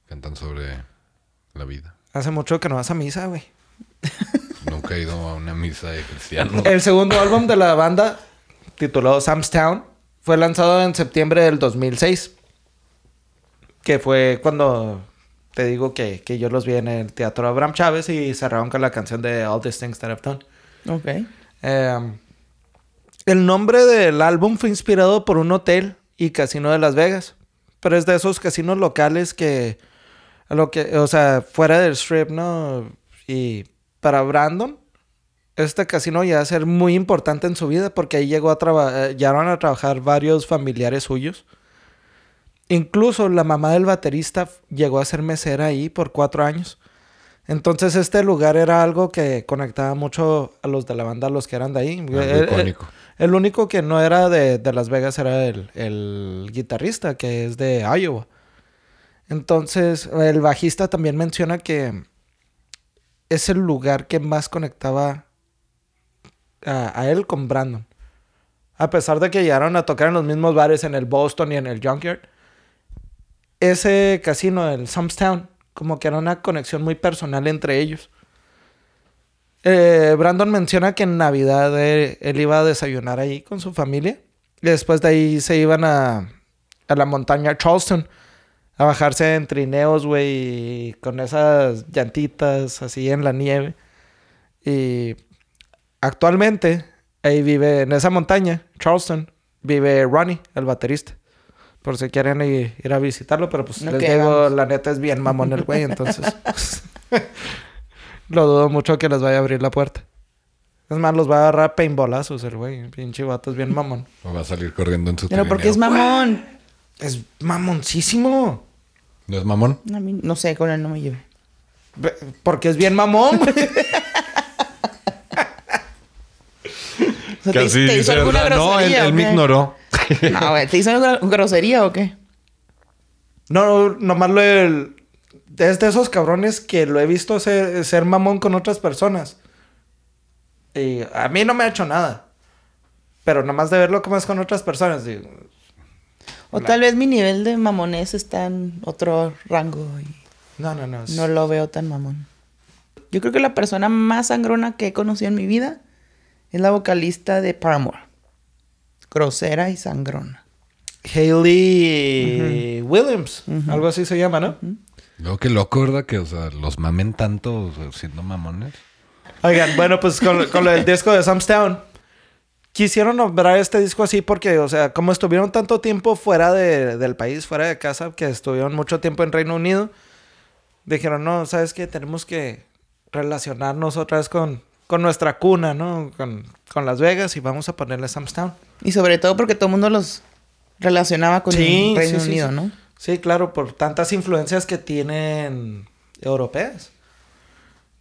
Cantan sobre la vida. Hace mucho que no vas a misa, güey. Nunca he ido a una misa de cristiano. El segundo álbum de la banda, titulado Sam's Town, fue lanzado en septiembre del 2006. Que fue cuando te digo que, que yo los vi en el Teatro Abraham Chávez y cerraron con la canción de All These Things That I've Done. Ok. Eh, el nombre del álbum fue inspirado por un hotel y casino de Las Vegas. Pero es de esos casinos locales que, lo que, o sea, fuera del strip, ¿no? Y para Brandon, este casino ya va a ser muy importante en su vida porque ahí llegó a trabajar, llegaron a trabajar varios familiares suyos. Incluso la mamá del baterista llegó a ser mesera ahí por cuatro años. Entonces este lugar era algo que conectaba mucho a los de la banda, a los que eran de ahí. Algo El- el- icónico. El, único que no era de, de Las Vegas era el, el guitarrista, que es de Iowa. Entonces el bajista también menciona que es el lugar que más conectaba a, él con Brandon. A pesar de que llegaron a tocar en los mismos bares en el Boston y en el Junkyard, ese casino, el Town, como que era una conexión muy personal entre ellos. Eh, Brandon menciona que en Navidad eh, él iba a desayunar ahí con su familia. Y después de ahí se iban a, a la montaña Charleston a bajarse en trineos, güey, con esas llantitas así en la nieve. Y actualmente ahí vive, en esa montaña, Charleston, vive Ronnie, el baterista. Por si quieren ir, a visitarlo, pero pues No les digo, la neta es bien mamón el güey, entonces. Lo dudo mucho que les vaya a abrir la puerta. Es más, los va a agarrar paintballazos el güey. Pinche vato es bien mamón. O va a salir corriendo en su Pero porque es mamón. Es mamoncísimo. ¿No es mamón? A mí, no sé, con él no me lleve. Ve- Porque es bien mamón. O sea, ¿te- Casi te hizo alguna ¿verdad? No, él, grosería me ignoró. No, güey, ¿te hizo alguna grosería o qué? no, nomás lo el- es de esos cabrones que lo he visto ser, ser mamón con otras personas. Y a mí no me ha hecho nada. Pero nomás de verlo como es con otras personas, digo, O tal vez mi nivel de mamonés está en otro rango y no, no, no. es- no lo veo tan mamón. Yo creo que la persona más sangrona que he conocido en mi vida es la vocalista de Paramore. Grosera y sangrona. Hayley Williams, algo así se llama, ¿no? Luego qué loco, ¿verdad? Que, o sea, los mamen tanto siendo mamones. Oigan, bueno, pues con, con lo del disco de Sam's Town. Quisieron nombrar este disco así porque, o sea, como estuvieron tanto tiempo fuera de- del país, fuera de casa, que estuvieron mucho tiempo en Reino Unido, dijeron, no, ¿sabes qué? Tenemos que relacionarnos otra vez con, con nuestra cuna, ¿no? Con, con Las Vegas y vamos a ponerle Sam's Town. Y sobre todo porque todo el mundo los relacionaba con Sí, el Reino sí, Unido, sí. ¿no? Sí, claro, por tantas influencias que tienen europeas.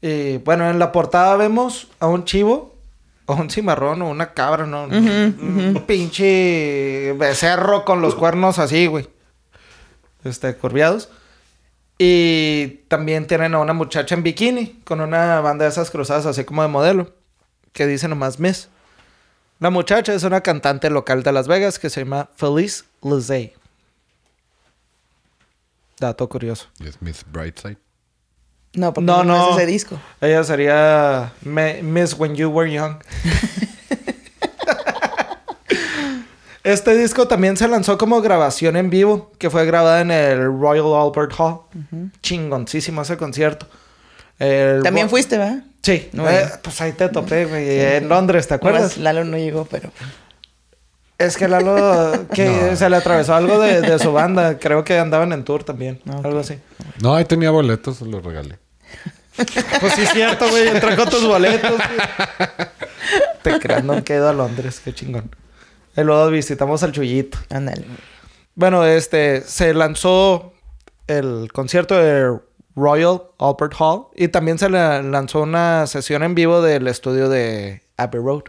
Y bueno, en la portada vemos a un chivo, o un cimarrón, o una cabra, ¿no? Un pinche becerro con los cuernos así, güey. Este, curviados. Y también tienen a una muchacha en bikini, con una banda de esas cruzadas así como de modelo, que dice nomás Miss. La muchacha es una cantante local de Las Vegas que se llama Felice Lizzie. Dato curioso. Y es Miss Brightside. No, porque No, es ese disco. Ella sería Me- Miss When You Were Young. este disco también se lanzó como grabación en vivo, que fue grabada en el Royal Albert Hall. Chingoncísimo ese concierto. El También fuiste, ¿verdad? Sí, No, eh, pues ahí te topé, güey, en Londres, ¿te acuerdas? Lalo no llegó, pero... Es que Lalo, que se le atravesó algo de, de su banda. Creo que andaban en tour también. Ah. Algo así. No, ahí tenía boletos, se los regalé. Pues sí, es cierto, güey. Entré con tus boletos. güey. Te creas, no quedo a Londres. Qué chingón. Y luego visitamos al Chuyito. Ándale. Bueno, este... Se lanzó el concierto de Royal Albert Hall. Y también se le lanzó una sesión en vivo del estudio de Abbey Road.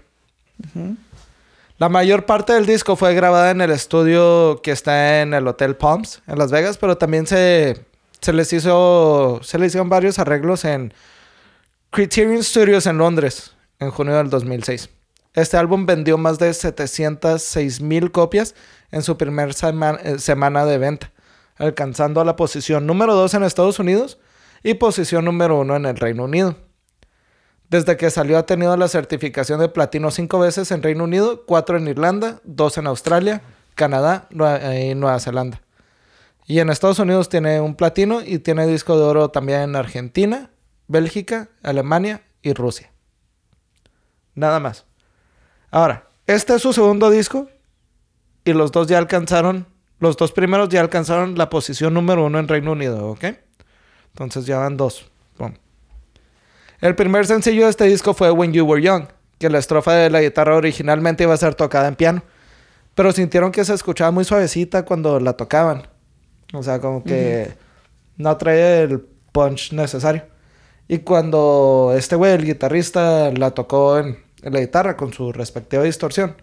La mayor parte del disco fue grabada en el estudio que está en el Hotel Palms, en Las Vegas, pero también se, se les hizo, se le hicieron varios arreglos en Criterion Studios en Londres, en junio del 2006. Este álbum vendió más de 706 mil copias en su primera semana de venta, alcanzando la posición número 2 en Estados Unidos y posición número 1 en el Reino Unido. Desde que salió ha tenido la certificación de platino cinco veces en Reino Unido, cuatro en Irlanda, dos en Australia, Canadá Nue- y Nueva Zelanda. Y en Estados Unidos tiene un platino y tiene disco de oro también en Argentina, Bélgica, Alemania y Rusia. Nada más. Ahora, este es su segundo disco y los dos ya alcanzaron, los dos primeros ya alcanzaron la posición número uno en Reino Unido, ¿ok? Entonces ya van dos. El primer sencillo de este disco fue When You Were Young, que la estrofa de la guitarra originalmente iba a ser tocada en piano, pero sintieron que se escuchaba muy suavecita cuando la tocaban. O sea, como que no traía el punch necesario. Y cuando este güey, el guitarrista, la tocó en, en la guitarra con su respectiva distorsión,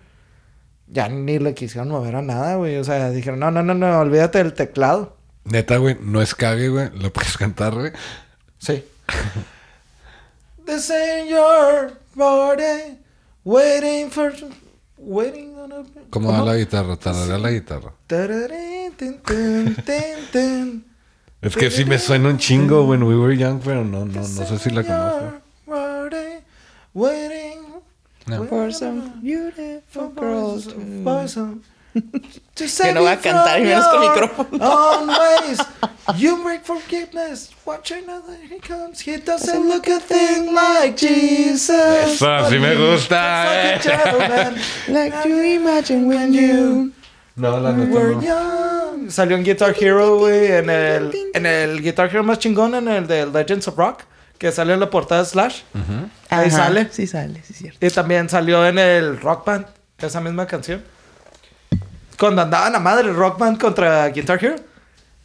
ya ni le quisieron mover a nada, güey. O sea, dijeron, no, no, no, no, olvídate del teclado. Neta, güey, no es cague, güey. Lo puedes cantar, güey. Sí. This ain't your party. Waiting for. Waiting. ¿Cómo va la guitarra? Tararea la guitarra. Es que sí me suena un chingo, when we were young, pero no, no, no sé si la conozco. No. Yo no voy a cantar, y from menos con your micrófono. own ways. You break forgiveness. Watch another, he comes. He doesn't look a thing like Jesus. Eso sí me gusta, eh. Like a gentleman. Like you imagine when you... No, la We're neta young. Salió en Guitar Hero, güey, en el, en el Guitar Hero más chingón, en el de Legends of Rock, que salió en la portada de Slash. Ahí Ajá, sale. Sí sale, sí es cierto. Y también salió en el Rock Band, esa misma canción. Cuando andaban a madre Rock Band contra Guitar Hero,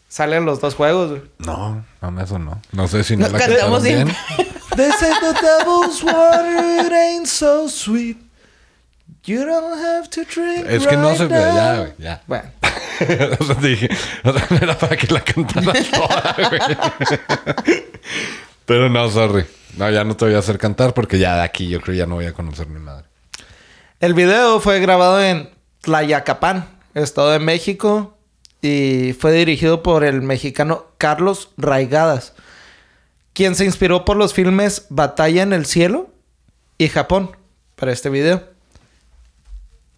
salen los dos juegos, güey. no. No, no, eso no. No sé si no No, la cantamos bien. They say the devil's water, it ain't so sweet. You don't have to drink Es que no se ve, ya, güey, ya. Bueno, o sea, te dije, o sea, no era para que la cantara toda, güey. Pero no, sorry. No, ya no te voy a hacer cantar porque ya de aquí yo creo ya no voy a conocer mi madre. El video fue grabado en Tlayacapan, Estado de México, y fue dirigido por el mexicano Carlos Raigadas, quien se inspiró por los filmes Batalla en el Cielo y Japón para este video.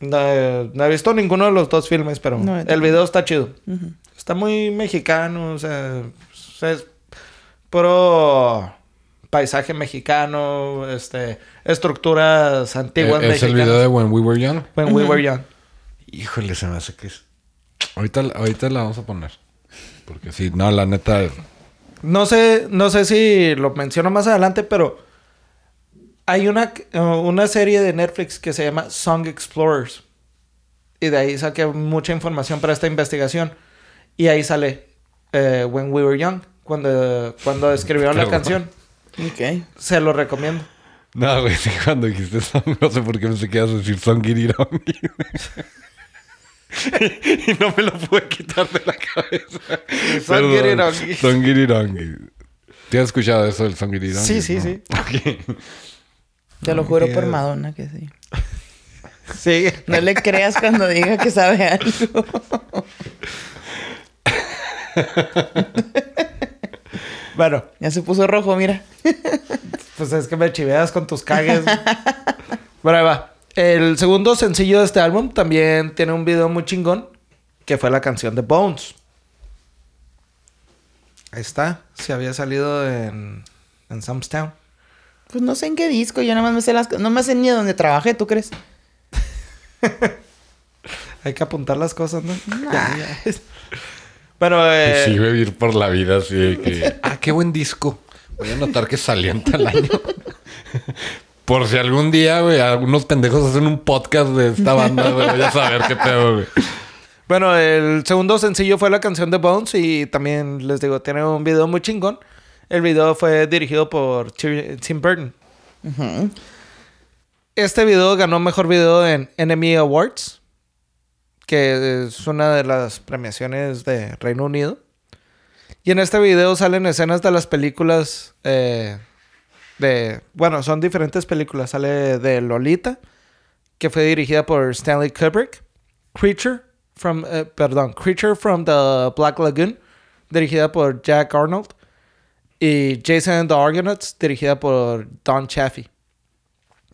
No, he- no he visto ninguno de los dos filmes, pero No, el video está chido. Está muy mexicano, o sea, es puro paisaje mexicano, este, estructuras antiguas Eh, ¿Es el video de When We Were Young? When we were young. Híjole, se me hace que es... Ahorita, ahorita la vamos a poner. Porque sí, no, la neta... No sé, no sé si lo menciono más adelante, pero hay una, una serie de Netflix que se llama Song Explorers. Y de ahí saqué mucha información para esta investigación. Y ahí sale eh, When We Were Young, cuando, cuando escribieron la canción. Ok. Se lo recomiendo. No, güey, sí, cuando dijiste eso, no sé por qué pensé que ibas a decir Songirirongui. y no me lo pude quitar de la cabeza. Songirirongui. Songirirongui. ¿Te has escuchado eso del Songirirongui? Sí, sí, No. sí. Ok. Te lo juro por Madonna que sí. Sí. No le creas cuando diga que sabe algo. Bueno, Ya se puso rojo, mira. pues es que me chiveas con tus cagues. Bueno, ahí va. El segundo sencillo de este álbum también tiene un video muy chingón, que fue la canción de Bones. Ahí está. Se había salido en, en Sam's Town. Pues no sé en qué disco, yo nada más me sé las... No me sé ni de dónde trabajé, ¿tú crees? Hay que apuntar las cosas, ¿no? Bueno, eh, Y sí, vivir por la vida así de que... Ah, qué buen disco. Voy a notar que salió en tal año. Por si algún día, güey, algunos pendejos hacen un podcast de esta banda, güey. Voy a saber qué pedo, güey. Bueno, el segundo sencillo fue la canción de Bones y también les digo, tiene un video muy chingón. El video fue dirigido por Ti- Tim Burton. Este video ganó mejor video en Enemy Awards, que es una de las premiaciones de Reino Unido. Y en este video salen escenas de las películas eh, de... Bueno, son diferentes películas. Sale de Lolita, que fue dirigida por Stanley Kubrick. Creature from... eh, perdón, Creature from the Black Lagoon, dirigida por Jack Arnold. Y Jason and the Argonauts, dirigida por Don Chaffee.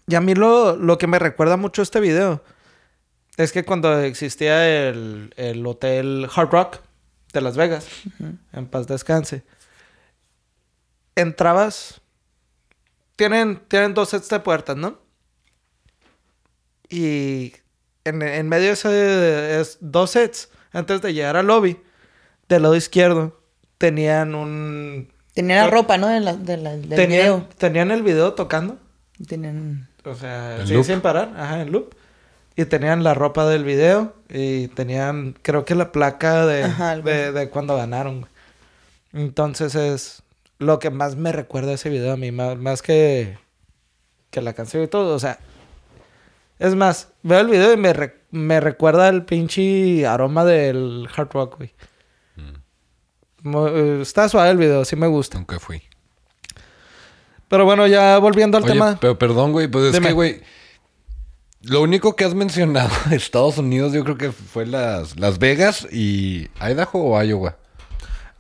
Y a mí lo, lo que me recuerda mucho este video es que cuando existía el, el hotel Hard Rock de Las Vegas, en paz descanse, entrabas, tienen, tienen dos sets de puertas, ¿no? Y en, en medio de ese, es, dos sets, antes de llegar al lobby, del lado izquierdo, tenían un... Tenía la ropa, ¿no? De la, de la- del tenían, video. tenían el video tocando. Tenían... O sea, sí, sin parar, ajá, en loop. Y tenían la ropa del video y tenían, creo que la placa de, Ajá, de, de cuando ganaron. güey. Entonces es lo que más me recuerda ese video a mí, más, más que, que la canción y todo. O sea, es más, veo el video y me, re- me recuerda el pinche aroma del hard rock, güey. Mu- eh, Está suave el video, sí me gusta. Nunca fui. Pero bueno, ya volviendo al Oye, tema. pero perdón, güey, pues es Dime. que, güey, lo único que has mencionado de Estados Unidos, yo creo que fue las, Las Vegas y Idaho o Iowa.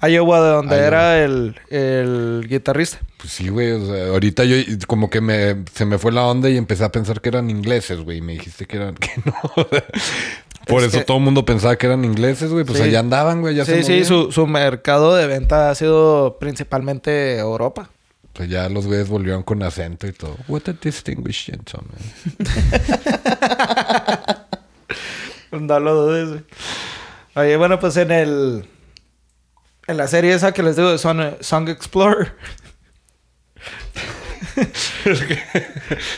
Iowa, de donde Iowa. era el, el guitarrista. Pues sí, güey, o sea, ahorita yo como que me, se me fue la onda y empecé a pensar que eran ingleses, güey, y me dijiste que eran, que no. Por Es eso que- todo el mundo pensaba que eran ingleses, güey, pues Sí. allá andaban, güey, se Sí, sí, su, su mercado de venta ha sido principalmente Europa. Pues ya los güeyes volvieron con acento y todo. What a distinguished gentleman. No lo dudes, güey. Oye, bueno, pues en el... En la serie esa que les digo de Song, Song Explorer,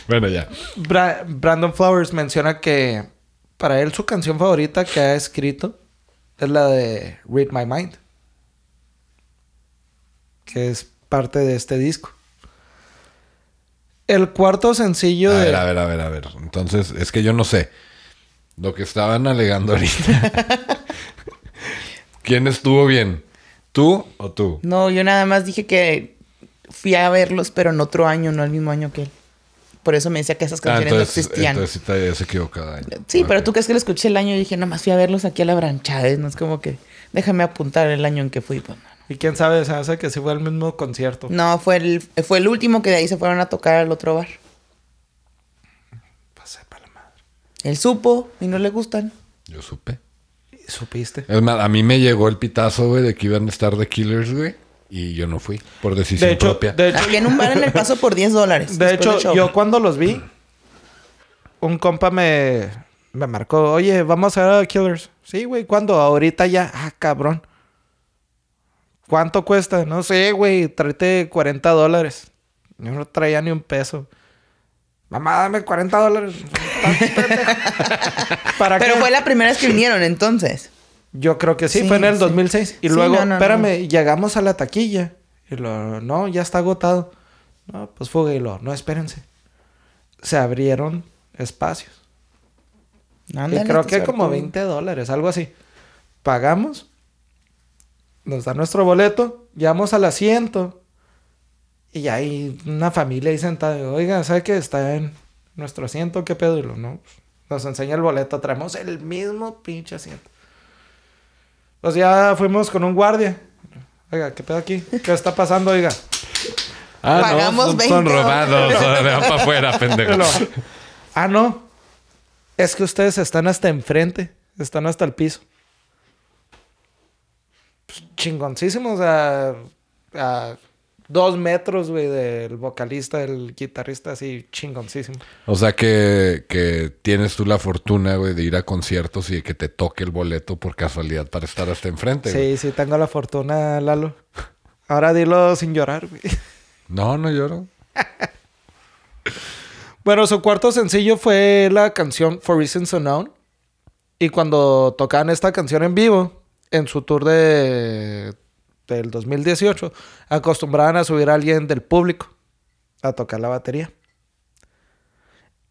bueno, ya. Bra- Brandon Flowers menciona que para él su canción favorita que ha escrito es la de Read My Mind. Que es parte de este disco. El cuarto sencillo A de... ver, a ver, a ver, a ver. Entonces, es que yo no sé. Lo que estaban alegando ahorita. ¿Quién estuvo bien? ¿Tú o tú? No, yo nada más dije que fui a verlos, pero en otro año, no el mismo año que él. Por eso me decía que esas Ah, canciones entonces, no existían. entonces sí te habías equivocado. año. Sí, pero tú crees que lo escuché el año y dije, nomás fui a verlos aquí a la Branchades, no es como que déjame apuntar el año en que fui. Pues, no. Y quién sabe, se hace que sí fue el mismo concierto. No, fue el, fue el último que de ahí se fueron a tocar al otro bar. Pasé para la madre. Él supo y no le gustan. Yo supe. ¿Y supiste? Es más, a mí me llegó el pitazo, güey, de que iban a estar The Killers, güey. Y yo no fui, por decisión De hecho, propia. de hecho, Había en un bar en el paso por 10 dólares. de hecho yo cuando los vi, un compa me, me marcó, oye, vamos a ver a Killers. Sí, güey, ¿cuándo? Ahorita ya. Ah, cabrón. ¿Cuánto cuesta? No sé, güey, tráete 40 dólares. Yo no traía ni un peso. Mamá, dame 40 dólares. ¿Para Pero qué? fue la primera vez que vinieron entonces. Yo creo que sí, Sí, fue en el sí. 2006. Y Sí, luego, no, no, espérame, llegamos a la taquilla. Y lo, no, ya está agotado. No, pues fuga y lo, no, espérense. Se abrieron espacios. Ándale, y creo qué que como suerte. 20 dólares, algo así. Pagamos. Nos da nuestro boleto. Llegamos al asiento. Y hay una familia ahí sentada. Oiga, ¿sabe que está en nuestro asiento? ¿Qué pedo? Y lo, no, pues, nos enseña el boleto. Traemos el mismo pinche asiento. Pues ya fuimos con un guardia. Oiga, ¿qué pedo aquí? ¿Qué está pasando, oiga? Ah, Pagamos no, son, 20 son robados. van para afuera, pendejo. lo, ah, no. Es que ustedes están hasta enfrente. Están hasta el piso. Pues, chingoncísimo. O sea, a dos metros, güey, del vocalista, del guitarrista, así chingoncísimo. O sea que, que tienes tú la fortuna, güey, de ir a conciertos y de que te toque el boleto por casualidad para estar hasta enfrente. güey. Sí, sí, tengo la fortuna, Lalo. Ahora dilo sin llorar, güey. No, no lloro. Bueno, su cuarto sencillo fue la canción For Reasons Unknown. Y cuando tocaban esta canción en vivo, en su tour de del 2018, acostumbraban a subir a alguien del público a tocar la batería.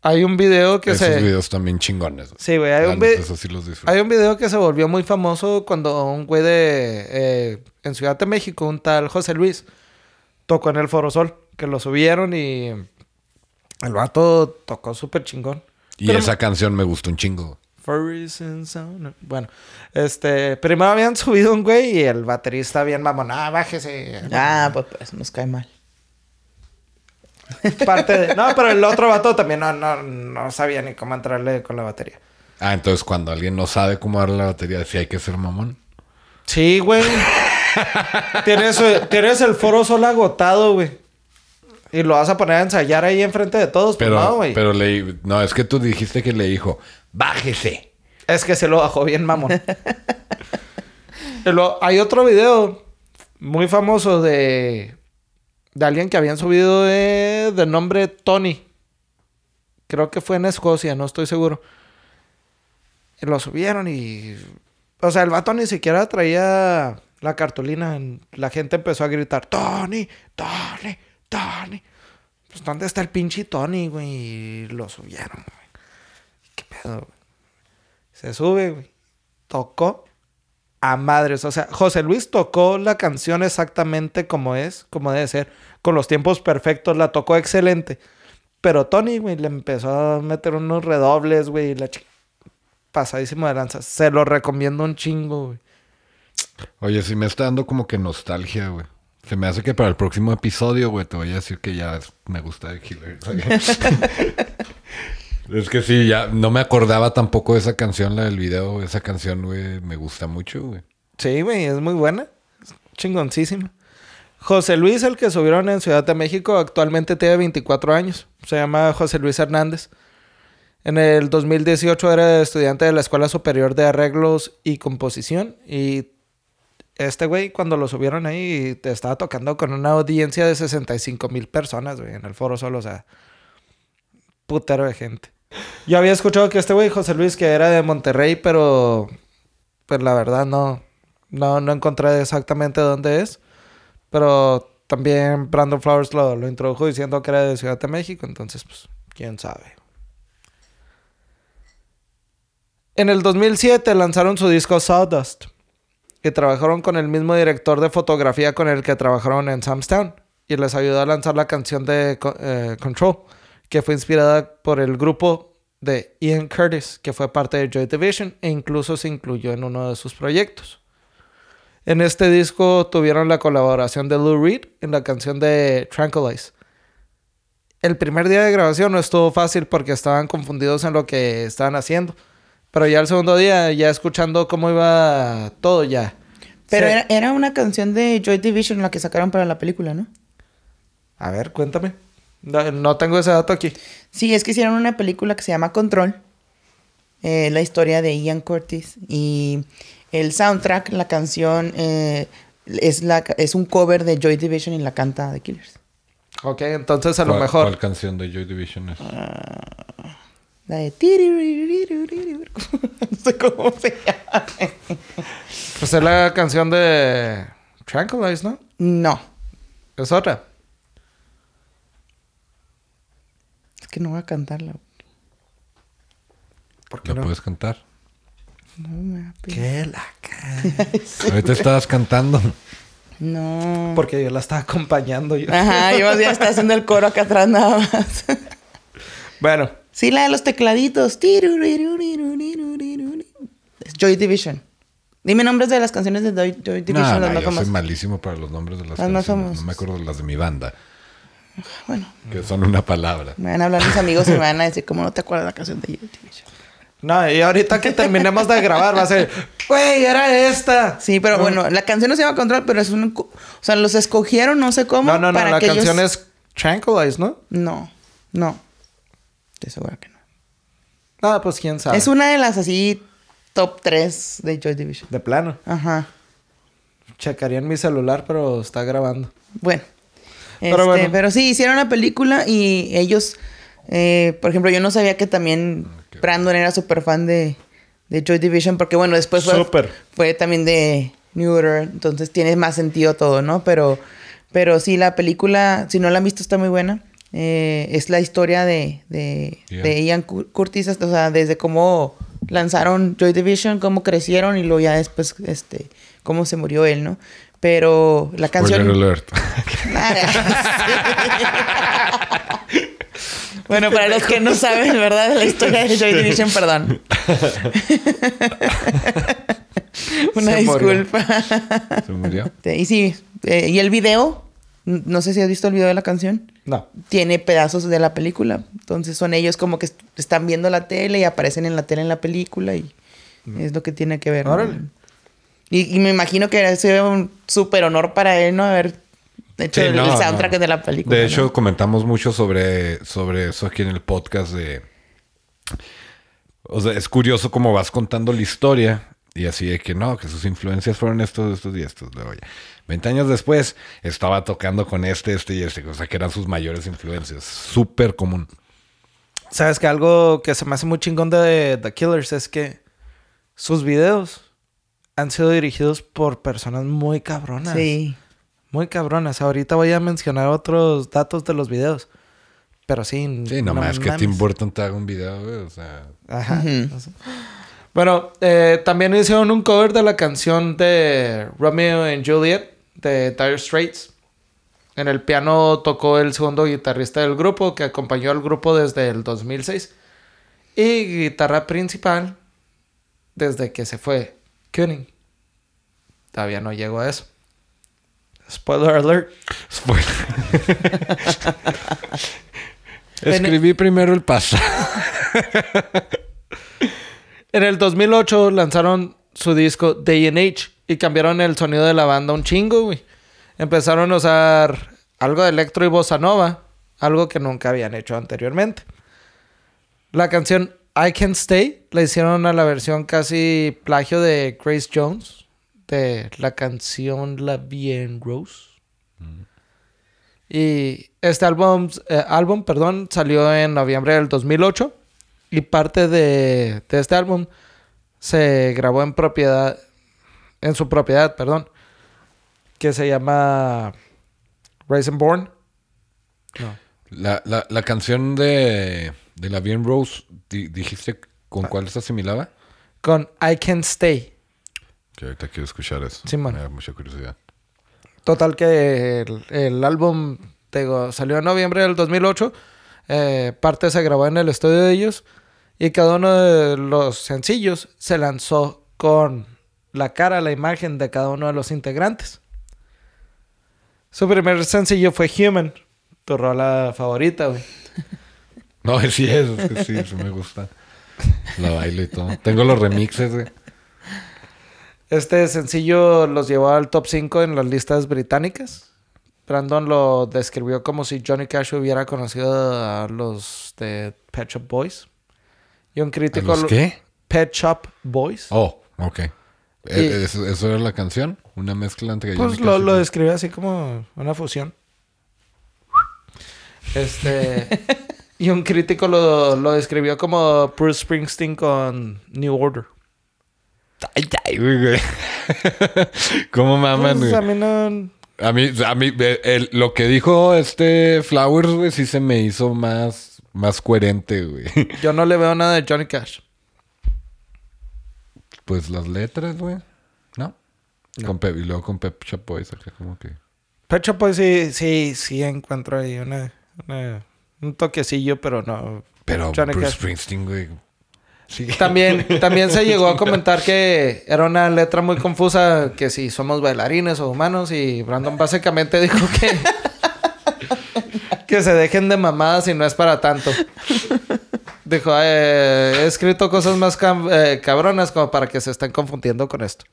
Hay un video que Esos se... videos también chingones. Sí, güey, hay un, neta, vi- esos sí los disfruto. hay un video que se volvió muy famoso cuando un güey de... eh, en Ciudad de México, un tal José Luis, tocó en el Foro Sol, que lo subieron y el vato tocó súper chingón. Y Pero- esa canción me gustó un chingo. Reasons unknown. Bueno, este, primero habían subido un güey y el baterista bien mamón, ah, bájese. Ah, pues, pues nos cae mal. Parte de, no, pero el otro vato también no, no, no sabía ni cómo entrarle con la batería. Ah, entonces cuando alguien no sabe cómo darle la batería, sí hay que ser mamón. Sí, güey. tienes, eh, tienes el foro solo agotado, güey. Y lo vas a poner a ensayar ahí enfrente de todos, pues Pero, no, güey. pero le, no, es que tú dijiste que le dijo, bájese. Es que se lo bajó bien, mamón. Lo- hay otro video muy famoso de, de alguien que habían subido de, de nombre Tony. Creo que fue en Escocia, no estoy seguro. Y lo subieron y... O sea, el vato ni siquiera traía la cartulina. La gente empezó a gritar, Tony, Tony, Tony. Pues, ¿dónde está el pinche Tony, güey? Y lo subieron, güey. ¿Qué pedo, güey? Se sube, güey. Tocó a madres. O sea, José Luis tocó la canción exactamente como es, como debe ser. Con los tiempos perfectos, la tocó excelente. Pero Tony, güey, le empezó a meter unos redobles, güey. y La chi- Pasadísimo de lanza. Se lo recomiendo un chingo, güey. Oye, sí me está dando como que nostalgia, güey. Se me hace que para el próximo episodio, güey, te voy a decir que ya me gusta The Killer. es que sí, ya no me acordaba tampoco de esa canción, la del video. Esa canción, güey, me gusta mucho, güey. Sí, güey, es muy buena. Es Chingoncísima. José Luis, el que subieron en Ciudad de México, actualmente tiene 24 años. Se llama José Luis Hernández. En el 2018 era estudiante de la Escuela Superior de Arreglos y Composición. Y este güey, cuando lo subieron ahí, te estaba tocando con una audiencia de 65 mil personas, güey, en el foro solo. O sea, putero de gente. Yo había escuchado que este güey, José Luis, que era de Monterrey, pero pues la verdad no, no, no encontré exactamente dónde es. Pero también Brandon Flowers lo, lo introdujo diciendo que era de Ciudad de México, entonces pues quién sabe. En el 2007 lanzaron su disco Sawdust y trabajaron con el mismo director de fotografía con el que trabajaron en Sam's Town, y les ayudó a lanzar la canción de eh, Control, que fue inspirada por el grupo de Ian Curtis, que fue parte de Joy Division e incluso se incluyó en uno de sus proyectos. En este disco tuvieron la colaboración de Lou Reed en la canción de Tranquilize. El primer día de grabación no estuvo fácil porque estaban confundidos en lo que estaban haciendo. Pero ya el segundo día, ya escuchando cómo iba todo, ya. Pero Sí. era, era una canción de Joy Division la que sacaron para la película, ¿no? A ver, cuéntame. No, no tengo ese dato aquí. Sí, es que hicieron una película que se llama Control. eh, la historia de Ian Curtis. Y el soundtrack, la canción, eh, es, la, es un cover de Joy Division y la canta The Killers. Ok, entonces a lo ¿Cuál- mejor. ¿Cuál canción de Joy Division es? La de... No sé cómo se llama. Pues es la canción de Tranquilize, ¿no? No, Es otra. Que no voy a cantarla. ¿Por qué ¿La no? puedes cantar? No me. ¿Qué la ca- Ahorita estabas cantando. No. Porque yo la estaba acompañando. yo. Ajá, yo más bien estaba haciendo el coro acá atrás nada más. Bueno, Sí, la de los tecladitos. Es Joy Division. Dime nombres de las canciones de Joy, Division, No, las no, yo soy malísimo para los nombres de las canciones. No me acuerdo de las de mi banda, Bueno, que son una palabra. me van a hablar mis amigos y me van a decir, ¿cómo no te acuerdas de la canción de Joy Division? no, y ahorita que terminemos de grabar va a ser, güey, era esta. Sí, pero bueno, la canción no se llama Control, pero es un... O sea, los escogieron, no sé cómo. No, no, no, para la que ellos- canción es Tranquilize, ¿no? No, no. Estoy segura que no. Ah, pues quién sabe. Es una de las así top 3 de Joy Division. De plano. Ajá. Checaría en mi celular, pero está grabando. Bueno. Pero Pero, bueno. pero sí, hicieron la película y ellos, eh, por ejemplo, yo no sabía que también Brandon era súper fan de, de Joy Division, porque bueno, después fue, también de New Order, entonces tiene más sentido todo, ¿no? Pero, pero sí, la película, si no la han visto, está muy buena. Eh, es la historia de, de, Ian. de Ian Cur- Curtis, o sea, desde cómo lanzaron Joy Division, cómo crecieron y luego ya después, este, cómo se murió él, ¿no? Pero la canción... Spoiler alert. bueno, para los que no saben, ¿verdad? La historia de Joy Division, perdón. Una Se murió. disculpa. ¿Se murió? y sí, eh, y el video, no sé si has visto el video de la canción, No. tiene pedazos de la película. Entonces son ellos como que est- están viendo la tele y aparecen en la tele en la película y es lo que tiene que ver. ¿no? Y, y me imagino que es un súper honor para él, ¿no? Haber hecho Sí, el, no, el soundtrack no. de la película. De ¿no? hecho, comentamos mucho sobre, sobre eso aquí en el podcast de... O sea, es curioso cómo vas contando la historia y así de que no, que sus influencias fueron estos, estos y estos. Luego ya, 20 años después estaba tocando con este, este y este, o sea, que eran sus mayores influencias. Súper común. Sabes que algo que se me hace muy chingón de The Killers es que sus videos han sido dirigidos por personas muy cabronas. Sí. Muy cabronas. Ahorita voy a mencionar otros datos de los videos. Pero sí. Sí, nomás que mames. Tim Burton te haga un video, güey, o sea... Ajá. Bueno, eh, también hicieron un cover de la canción de Romeo and Juliet de Dire Straits. En el piano tocó el segundo guitarrista del grupo que acompañó al grupo desde el 2006. Y guitarra principal desde que se fue Kuning. Todavía no llegó a eso. Spoiler alert. Spoiler. Escribí primero el pasado. En el 2008 lanzaron su disco Day and Age y cambiaron el sonido de la banda un chingo, güey. Empezaron a usar algo de electro y bossa nova, algo que nunca habían hecho anteriormente. La canción I Can Stay la hicieron a la versión casi plagio de Grace Jones de la canción La Bien Rose. Y este álbum, eh, álbum perdón, salió en noviembre del 2008 y parte de, de este álbum se grabó en propiedad, en su propiedad, perdón, que se llama and Born. La, la, la canción de, de la Bien Rose, di- ¿dijiste con cuál se asimilaba? Con I Can Stay. Que ahorita quiero escuchar eso. Sí, man. Me da mucha curiosidad. Total que el, el álbum te digo, salió en noviembre del 2008. eh, parte se grabó en el estudio de ellos. Y cada uno de los sencillos se lanzó con la cara, la imagen de cada uno de los integrantes. Su primer sencillo fue Human, tu rola favorita, güey. No, sí es, es que sí, sí me gusta. La bailo y todo. Tengo los remixes, güey. Este sencillo los llevó al top 5 en las listas británicas. Brandon lo describió como si Johnny Cash hubiera conocido a los de Pet Shop Boys. Y un ¿A crítico... los lo- qué? Pet Shop Boys. Oh, ok. Eh, Y- ¿Eso, eso era la canción? ¿Una mezcla entre pues Johnny lo, Cash y- lo describió así como una fusión. Este... y un crítico lo, lo describió como Bruce Springsteen con New Order. Ay, ay, güey. ¿Cómo maman, Pues, güey? a mí no... A mí, a mí, eh, el- lo que dijo este Flowers, güey, sí se me hizo más, más coherente, güey. Yo no le veo nada de Johnny Cash. Pues las letras, güey. ¿No? Con Pep, y luego con Pep acá como que... Pet Shop Boys sí, sí, sí encuentro ahí una, una- un toquecillo, pero no. Pero Bruce. Springsteen, güey. Sí. También, también se llegó a comentar que era una letra muy confusa, que si somos bailarines o humanos, y Brandon básicamente dijo que, que se dejen de mamadas y no es para tanto. Dijo, "Eh, he escrito cosas más eh, cabronas como para que se estén confundiendo con esto.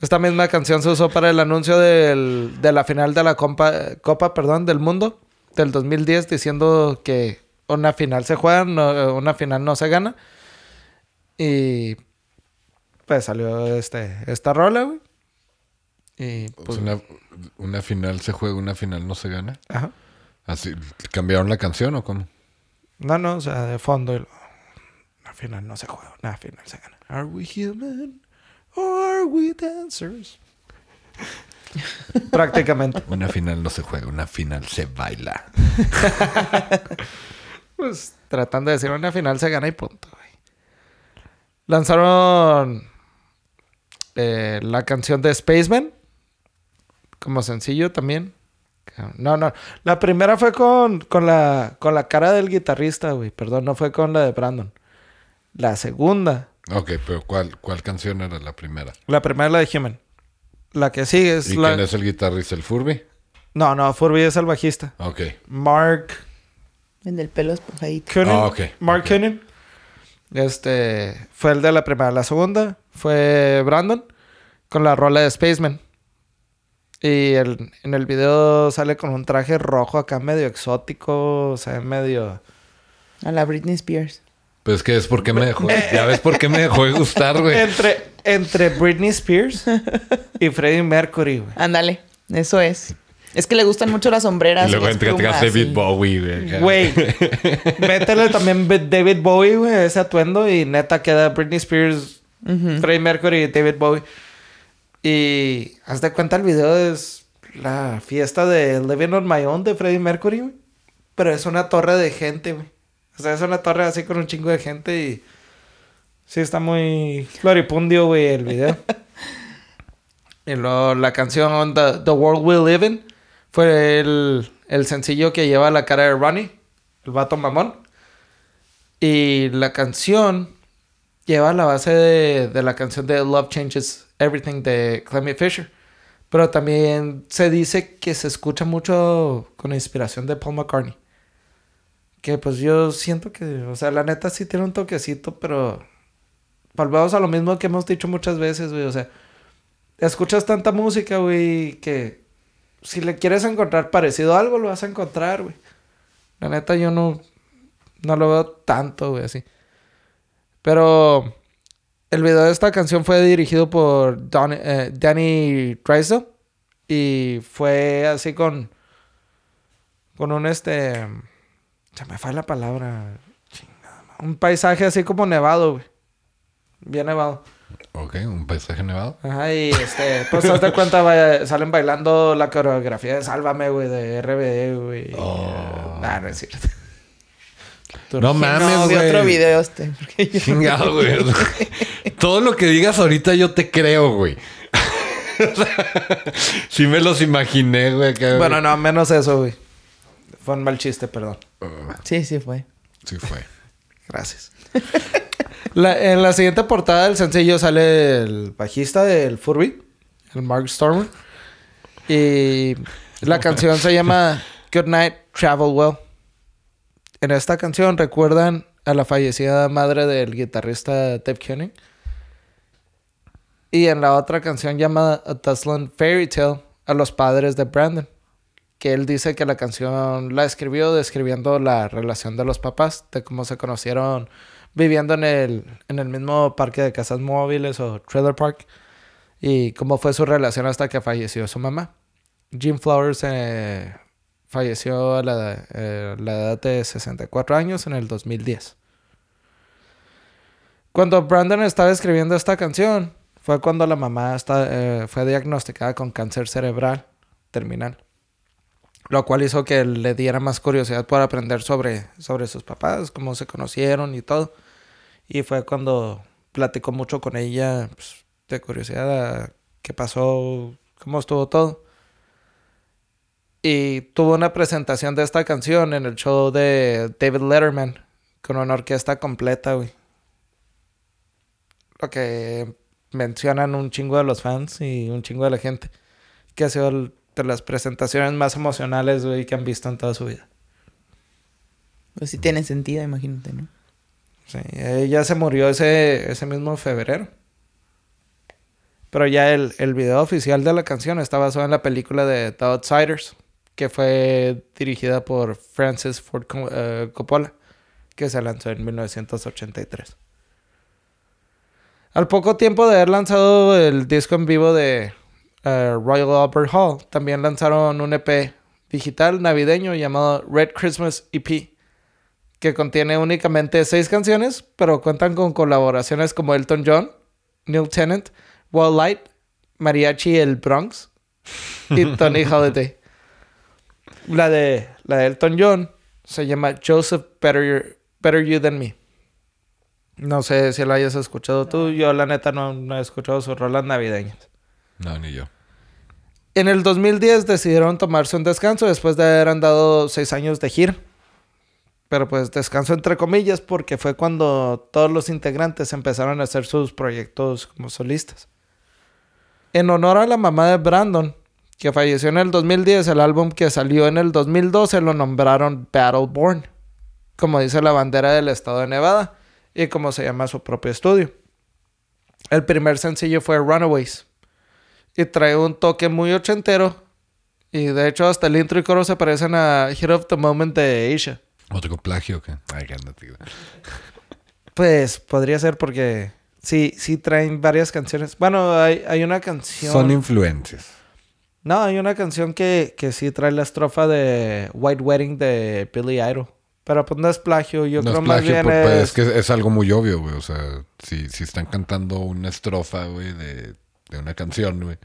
Esta misma canción se usó para el anuncio del- de la final de la Copa, Copa perdón, del Mundo del 2010, diciendo que una final se juega, no- una final no se gana. Y pues salió este, esta rola, güey. Y Pues una, una final se juega, una final no se gana. ajá. Así, ¿cambiaron la canción o cómo? No, no, o sea, de fondo. el- Una final no se juega, una final se gana. Are we human or are we dancers? Prácticamente. Una final no se juega, una final se baila. Pues tratando de decir una final se gana y punto, güey. Lanzaron eh, la canción de Spaceman como sencillo también. No, no. La primera fue con, con, la, con la cara del guitarrista, güey. Perdón, no fue con la de Brandon. La segunda. Ok, pero ¿cuál, cuál canción era la primera? La primera la de Human. La que sigue es ¿Y la... quién es el guitarrista? ¿El Furby? No, no, Furby es el bajista. Ok. Mark El del pelo esponjadito. Coonan. Ah, ok, Mark ok. Coonan. Este fue el de la primera. La segunda fue Brandon con la rola de Spaceman. Y el- en el video sale con un traje rojo acá medio exótico, o sea, medio... A la Britney Spears. Pues que es porque me dejó. Ya ves por qué me dejó de gustar, güey. Entre, entre Britney Spears y Freddie Mercury, güey. Ándale, eso es. Es que le gustan mucho las sombreras. Y luego las entre plumas David y- Bowie, güey. Güey, métele también David Bowie, güey, ese atuendo y neta queda Britney Spears, Freddie Mercury y David Bowie. Y haz de cuenta el video es la fiesta de Living on My Own de Freddie Mercury, güey. Pero es una torre de gente, güey. O sea, es una torre así con un chingo de gente y... Sí, está muy floripundio, güey, el video. y luego la canción The, The World We Live In fue el, el sencillo que lleva la cara de Ronnie, el vato mamón. Y la canción lleva la base de, de la canción de Love Changes Everything de Clemmy Fisher. Pero también se dice que se escucha mucho con inspiración de Paul McCartney. Que pues yo siento que, o sea, la neta sí tiene un toquecito, pero volvemos a lo mismo que hemos dicho muchas veces, güey. O sea, escuchas tanta música, güey, que si le quieres encontrar parecido a algo, lo vas a encontrar, güey. La neta yo no, no lo veo tanto, güey, así. Pero el video de esta canción fue dirigido por eh, Danny Drysdale. Y fue así con... Con un este... Se me fue la palabra. Chingada. Un paisaje así como nevado, güey. Bien nevado. Ok, un paisaje nevado. Ajá, y este, pues haz de cuenta, vaya, salen bailando la coreografía de Sálvame, güey, de RBD, güey. Oh. Nah, no es cierto. No mames, no, güey. otro video este. Chingado, güey. Todo lo que digas ahorita yo te creo, güey. sí me los imaginé, güey. Bueno, no, menos eso, güey. Fue un mal chiste, perdón. Sí, sí fue. Sí fue. Gracias. La- en la siguiente portada del sencillo sale el bajista del Furby, el Mark Stormer. Y la canción se llama Good Night, Travel Well. En esta canción recuerdan a la fallecida madre del guitarrista Dave Koenig. Y en la otra canción llamada A Tussland Fairy Tale a los padres de Brandon. Que él dice que la canción la escribió describiendo la relación de los papás, de cómo se conocieron viviendo en el, en el mismo parque de casas móviles o trailer park. Y cómo fue su relación hasta que falleció su mamá. Jim Flowers eh, falleció a la, eh, la edad de 64 años en el 2010. Cuando Brandon estaba escribiendo esta canción, fue cuando la mamá está- eh, fue diagnosticada con cáncer cerebral terminal. Lo cual hizo que le diera más curiosidad por aprender sobre, sobre sus papás, cómo se conocieron y todo. Y fue cuando platicó mucho con ella pues, de curiosidad a qué pasó, cómo estuvo todo. Y tuvo una presentación de esta canción en el show de David Letterman con una orquesta completa, güey. Lo que mencionan un chingo de los fans y un chingo de la gente. Que ha sido el- de las presentaciones más emocionales, güey, que han visto en toda su vida. Pues sí tiene sentido, imagínate, ¿no? Sí, ella se murió ese, ese mismo febrero. Pero ya el, el video oficial de la canción está basado en la película de The Outsiders, que fue dirigida por Francis Ford eh, Coppola, que se lanzó en 1983. Al poco tiempo de haber lanzado el disco en vivo de eh, Royal Albert Hall, también lanzaron un EP digital navideño llamado Red Christmas EP que contiene únicamente seis canciones, pero cuentan con colaboraciones como Elton John, Neil Tennant, Wall Light, Mariachi El Bronx y Tony Holiday. La de, la de Elton John se llama Joseph Better, Better You Than Me. No sé si la hayas escuchado tú. Yo, la neta, no, no he escuchado sus rolas navideñas. No, ni yo. En el 2010 decidieron tomarse un descanso después de haber andado seis años de gira. Pero pues descanso entre comillas porque fue cuando todos los integrantes empezaron a hacer sus proyectos como solistas. En honor a la mamá de Brandon, que falleció en el 2010, el álbum que salió en el 2012 lo nombraron Battleborn, como dice la bandera del estado de Nevada y como se llama su propio estudio. El primer sencillo fue Runaways y trae un toque muy ochentero y de hecho hasta el intro y coro se parecen a Hit of the Moment de Asia. ¿Otro plagio? Ay, que anda, tío. Pues podría ser porque sí, sí traen varias canciones. Bueno, hay, hay una canción. Son influencias. No, hay una canción que, que sí trae la estrofa de White Wedding de Billy Idol. Pero pues no es plagio, yo no creo es más plagio, bien pero, pues, es... es que es algo muy obvio, güey. O sea, si, si están cantando una estrofa, güey, de, de una canción, güey.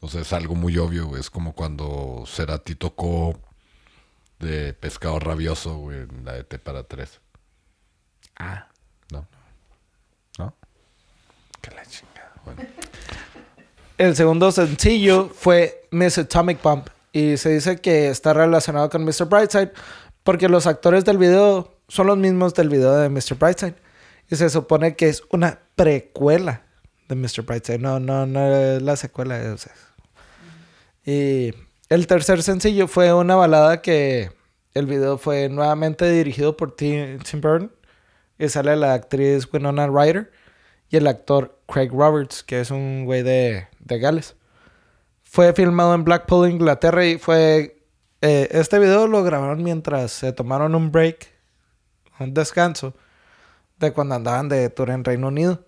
O sea, es algo muy obvio, güey. Es como cuando Cerati tocó de Pescado Rabioso, güey, en la de T para tres. Ah. ¿No? ¿No? Que la chingada. Bueno. El segundo sencillo fue Miss Atomic Bomb. Y se dice que está relacionado con Mr. Brightside porque los actores del video son los mismos del video de Mr. Brightside. Y se supone que es una precuela de Mr. Brightside. No, no, no la secuela. o sea. Y el tercer sencillo fue una balada que el video fue nuevamente dirigido por Tim, Tim Burton. Y sale la actriz Winona Ryder y el actor Craig Roberts, que es un güey de, de Gales. Fue filmado en Blackpool, Inglaterra y fue... eh, este video lo grabaron mientras se tomaron un break, un descanso, de cuando andaban de tour en Reino Unido.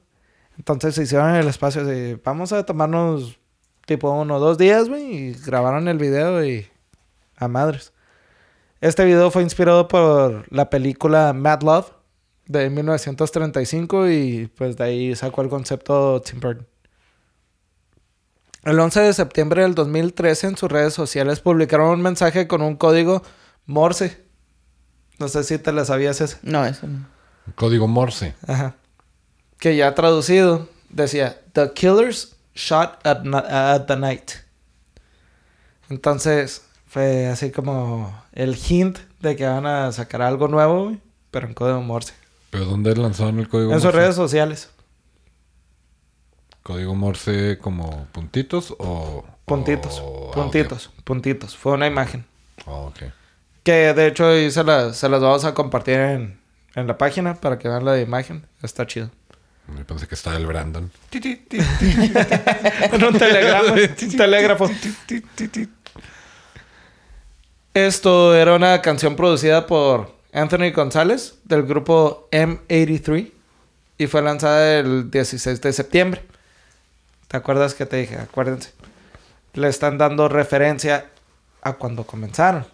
Entonces se hicieron el espacio de... Vamos a tomarnos tipo uno o dos días, güey, y grabaron el video y... A madres. Este video fue inspirado por la película Mad Love de 1935 y pues de ahí sacó el concepto Tim Burton. El 11 de septiembre del 2013 en sus redes sociales publicaron un mensaje con un código Morse. No sé si te la sabías ese. No, eso no. Código Morse. Ajá. Que ya traducido decía, The killers Shot at, at the Night. Entonces fue así como el hint de que van a sacar algo nuevo, pero en código Morse. ¿Pero dónde lanzaron el código En sus Morse? redes sociales. ¿Código Morse como puntitos o...? Puntitos, o puntitos, puntitos. Fue una imagen. Oh, ok. Que de hecho ahí se las, se las vamos a compartir en, en la página para que vean la imagen. Está chido. Me pensé que estaba el Brandon. en un telegrama, un telégrafo. Esto era una canción producida por Anthony González del grupo M83 y fue lanzada el 16 de septiembre. ¿Te acuerdas que te dije? Acuérdense. Le están dando referencia a cuando comenzaron.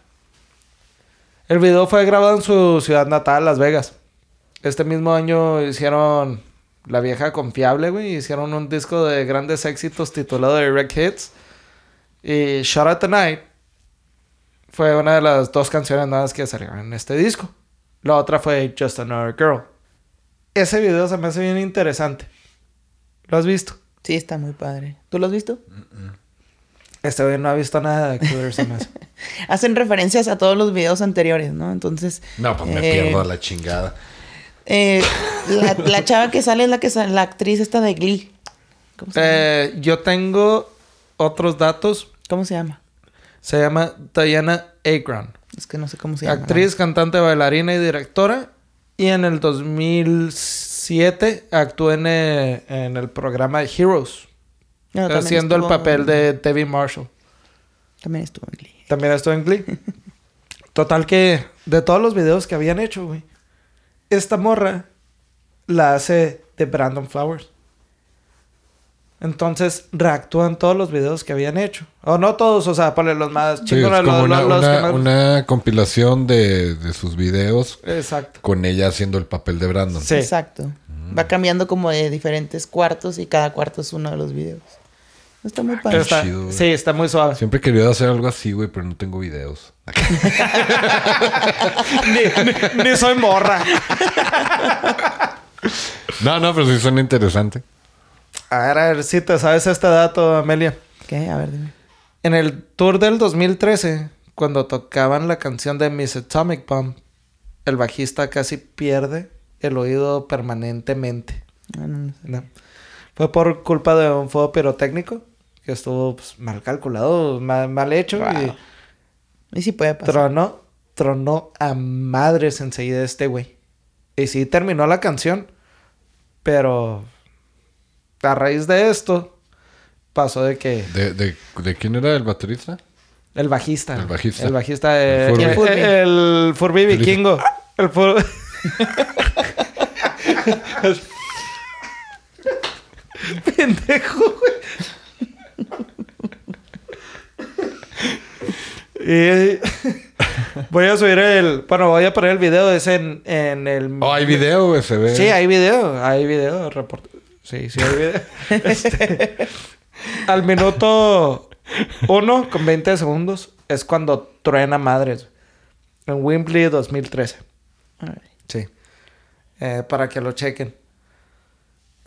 El video fue grabado en su ciudad natal, Las Vegas. Este mismo año hicieron La Vieja Confiable, güey. Hicieron un disco de grandes éxitos titulado Direct Hits. Y Shut Out the Night fue una de las dos canciones nuevas que salieron en este disco. La otra fue Just Another Girl. Ese video se me hace bien interesante. ¿Lo has visto? Sí, está muy padre. ¿Tú lo has visto? Este güey no ha visto nada de Cooler se me hace. Hacen referencias a todos los videos anteriores, ¿no? Entonces. No, pues me eh, pierdo a la chingada. Eh, la, la chava que sale es la que sale, la actriz esta de Glee. ¿Cómo se llama? Eh, yo tengo otros datos. ¿Cómo se llama? Se llama Diana Agron. Es que no sé cómo se llama. Actriz, cantante, bailarina y directora. Y en el 2007 actuó en, eh, en el programa Heroes. No, también haciendo el papel de Debbie Marshall. También estuvo en Glee. También estuvo en Glee. Total que de todos los videos que habían hecho, güey. Esta morra la hace de Brandon Flowers. Entonces reactúan todos los videos que habían hecho. O no todos, o sea, ponle los más Sí, es chingones, como los- una, los- los una- que más- una compilación de, de sus videos Exacto. con ella haciendo el papel de Brandon. Sí. Exacto. Va cambiando como de diferentes cuartos y cada cuarto es uno de los videos. Está muy padre. Está- chido, güey. sí, está muy suave. Siempre he querido hacer algo así, güey, pero no tengo videos. ni, ni- ni soy morra. No, no, pero sí suena interesante. A ver, a ver si te sabes este dato, Amelia. ¿Qué? A ver, dime. En el tour del 2013, cuando tocaban la canción de Miss Atomic Bomb, el bajista casi pierde el oído permanentemente. Ah, no, no sé. ¿no? Fue por culpa de un fuego pirotécnico que estuvo pues, mal calculado, mal, mal hecho Wow. Y sí puede y pasar. tronó, tronó a madres enseguida este güey. Y sí terminó la canción, pero a raíz de esto pasó de que ¿De, de, de quién era el baterista? El bajista. El bajista. El bajista. eh, El El Furby. Furby, el Furby vikingo. El Furby. Pendejo, güey. Y voy a subir el. Bueno, voy a poner el video. Es en, en el. Oh, hay video, güey, se ve. Sí, hay video. Hay video. report- Sí, sí, hay video. Este, al minuto uno con 20 segundos es cuando truena madres. En Wembley 2013. Alright. Sí. Eh, para que lo chequen.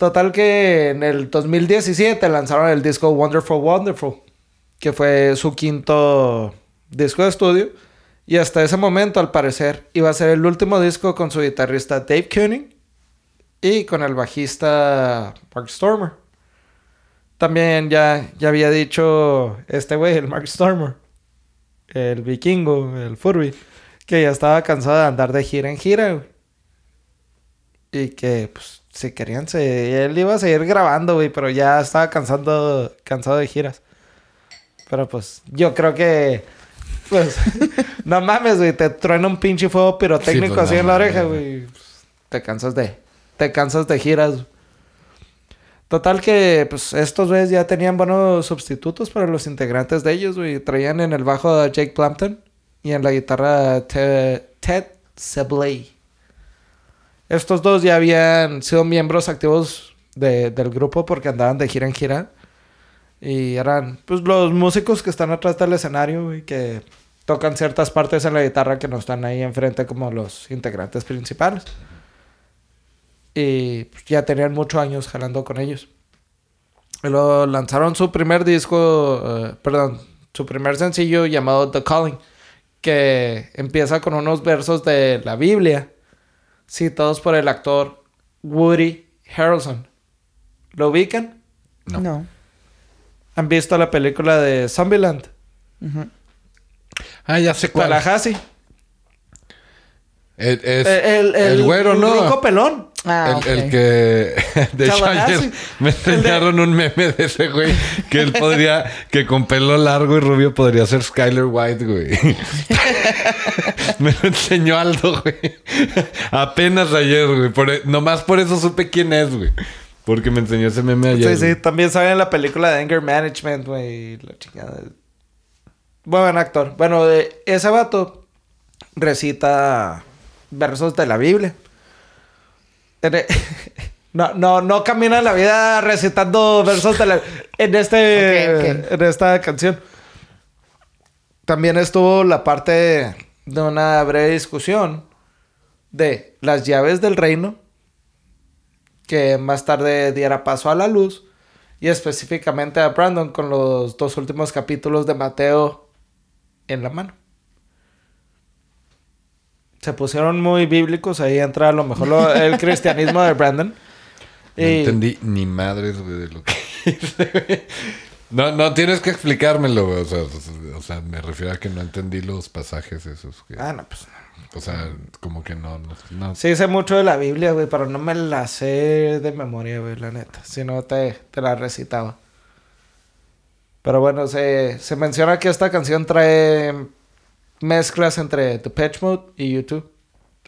Total que en el 2017 lanzaron el disco Wonderful Wonderful. Que fue su quinto disco de estudio. Y hasta ese momento, al parecer, iba a ser el último disco con su guitarrista Dave Koenig. Y con el bajista Mark Stormer. También ya, ya había dicho este güey, el Mark Stormer. El vikingo, el Furby. Que ya estaba cansado de andar de gira en gira. Y que, pues, si querían, se... él iba a seguir grabando, güey, pero ya estaba cansando, cansado de giras. Pero, pues, yo creo que, pues, no mames, güey, te truena un pinche fuego pirotécnico Sí, pues, así no en la oreja, güey. Pues, te cansas de, te cansas de giras. Total que, pues, estos güeyes ya tenían buenos sustitutos para los integrantes de ellos, güey. Traían en el bajo a Jake Plampton y en la guitarra a Te- Ted Sebley. Estos dos ya habían sido miembros activos de- del grupo porque andaban de gira en gira. Y eran, pues, los músicos que están atrás del escenario y que tocan ciertas partes en la guitarra que no están ahí enfrente como los integrantes principales. Y pues, ya tenían muchos años jalando con ellos. Lo lanzaron su primer disco, eh, perdón, su primer sencillo llamado The Calling, que empieza con unos versos de la Biblia, citados por el actor Woody Harrelson. ¿Lo ubican? No. No. ¿Han visto la película de Zombieland? Ujú. Ah, ya sé cuál. Tallahassee. Es, es- Eh, el, el, el güero, el pelón. Ah, el, que... De hecho, ayer me enseñaron un meme de ese güey. Que él podría... Que con pelo largo y rubio podría ser Skyler White, güey. me lo enseñó Aldo, güey. Apenas ayer, güey. Por e- nomás por eso supe quién es, güey. Porque me enseñó ese meme ayer. Sí, sí. güey. También sale en la película de Anger Management, güey. La chingada. Buen actor. Bueno, de ese vato recita versos de la Biblia. No, no, no camina la vida recitando versos de la... En este... En esta canción. También estuvo la parte de una breve discusión de las llaves del reino que más tarde diera paso a la luz y específicamente a Brandon con los dos últimos capítulos de Mateo en la mano. Se pusieron muy bíblicos, ahí entra a lo mejor lo- el cristianismo de Brandon. No Y- entendí ni madres, güey, de lo que hice. No, no tienes que explicármelo, güey. O sea, o sea, me refiero a que no entendí los pasajes esos. que- Ah, no, pues. O sea, como que no, no, no. Sí sé mucho de la Biblia, güey, pero no me la sé de memoria, güey, la neta. Si no, te, te la recitaba. Pero bueno, se, se menciona que esta canción trae mezclas entre Depeche Mode y YouTube.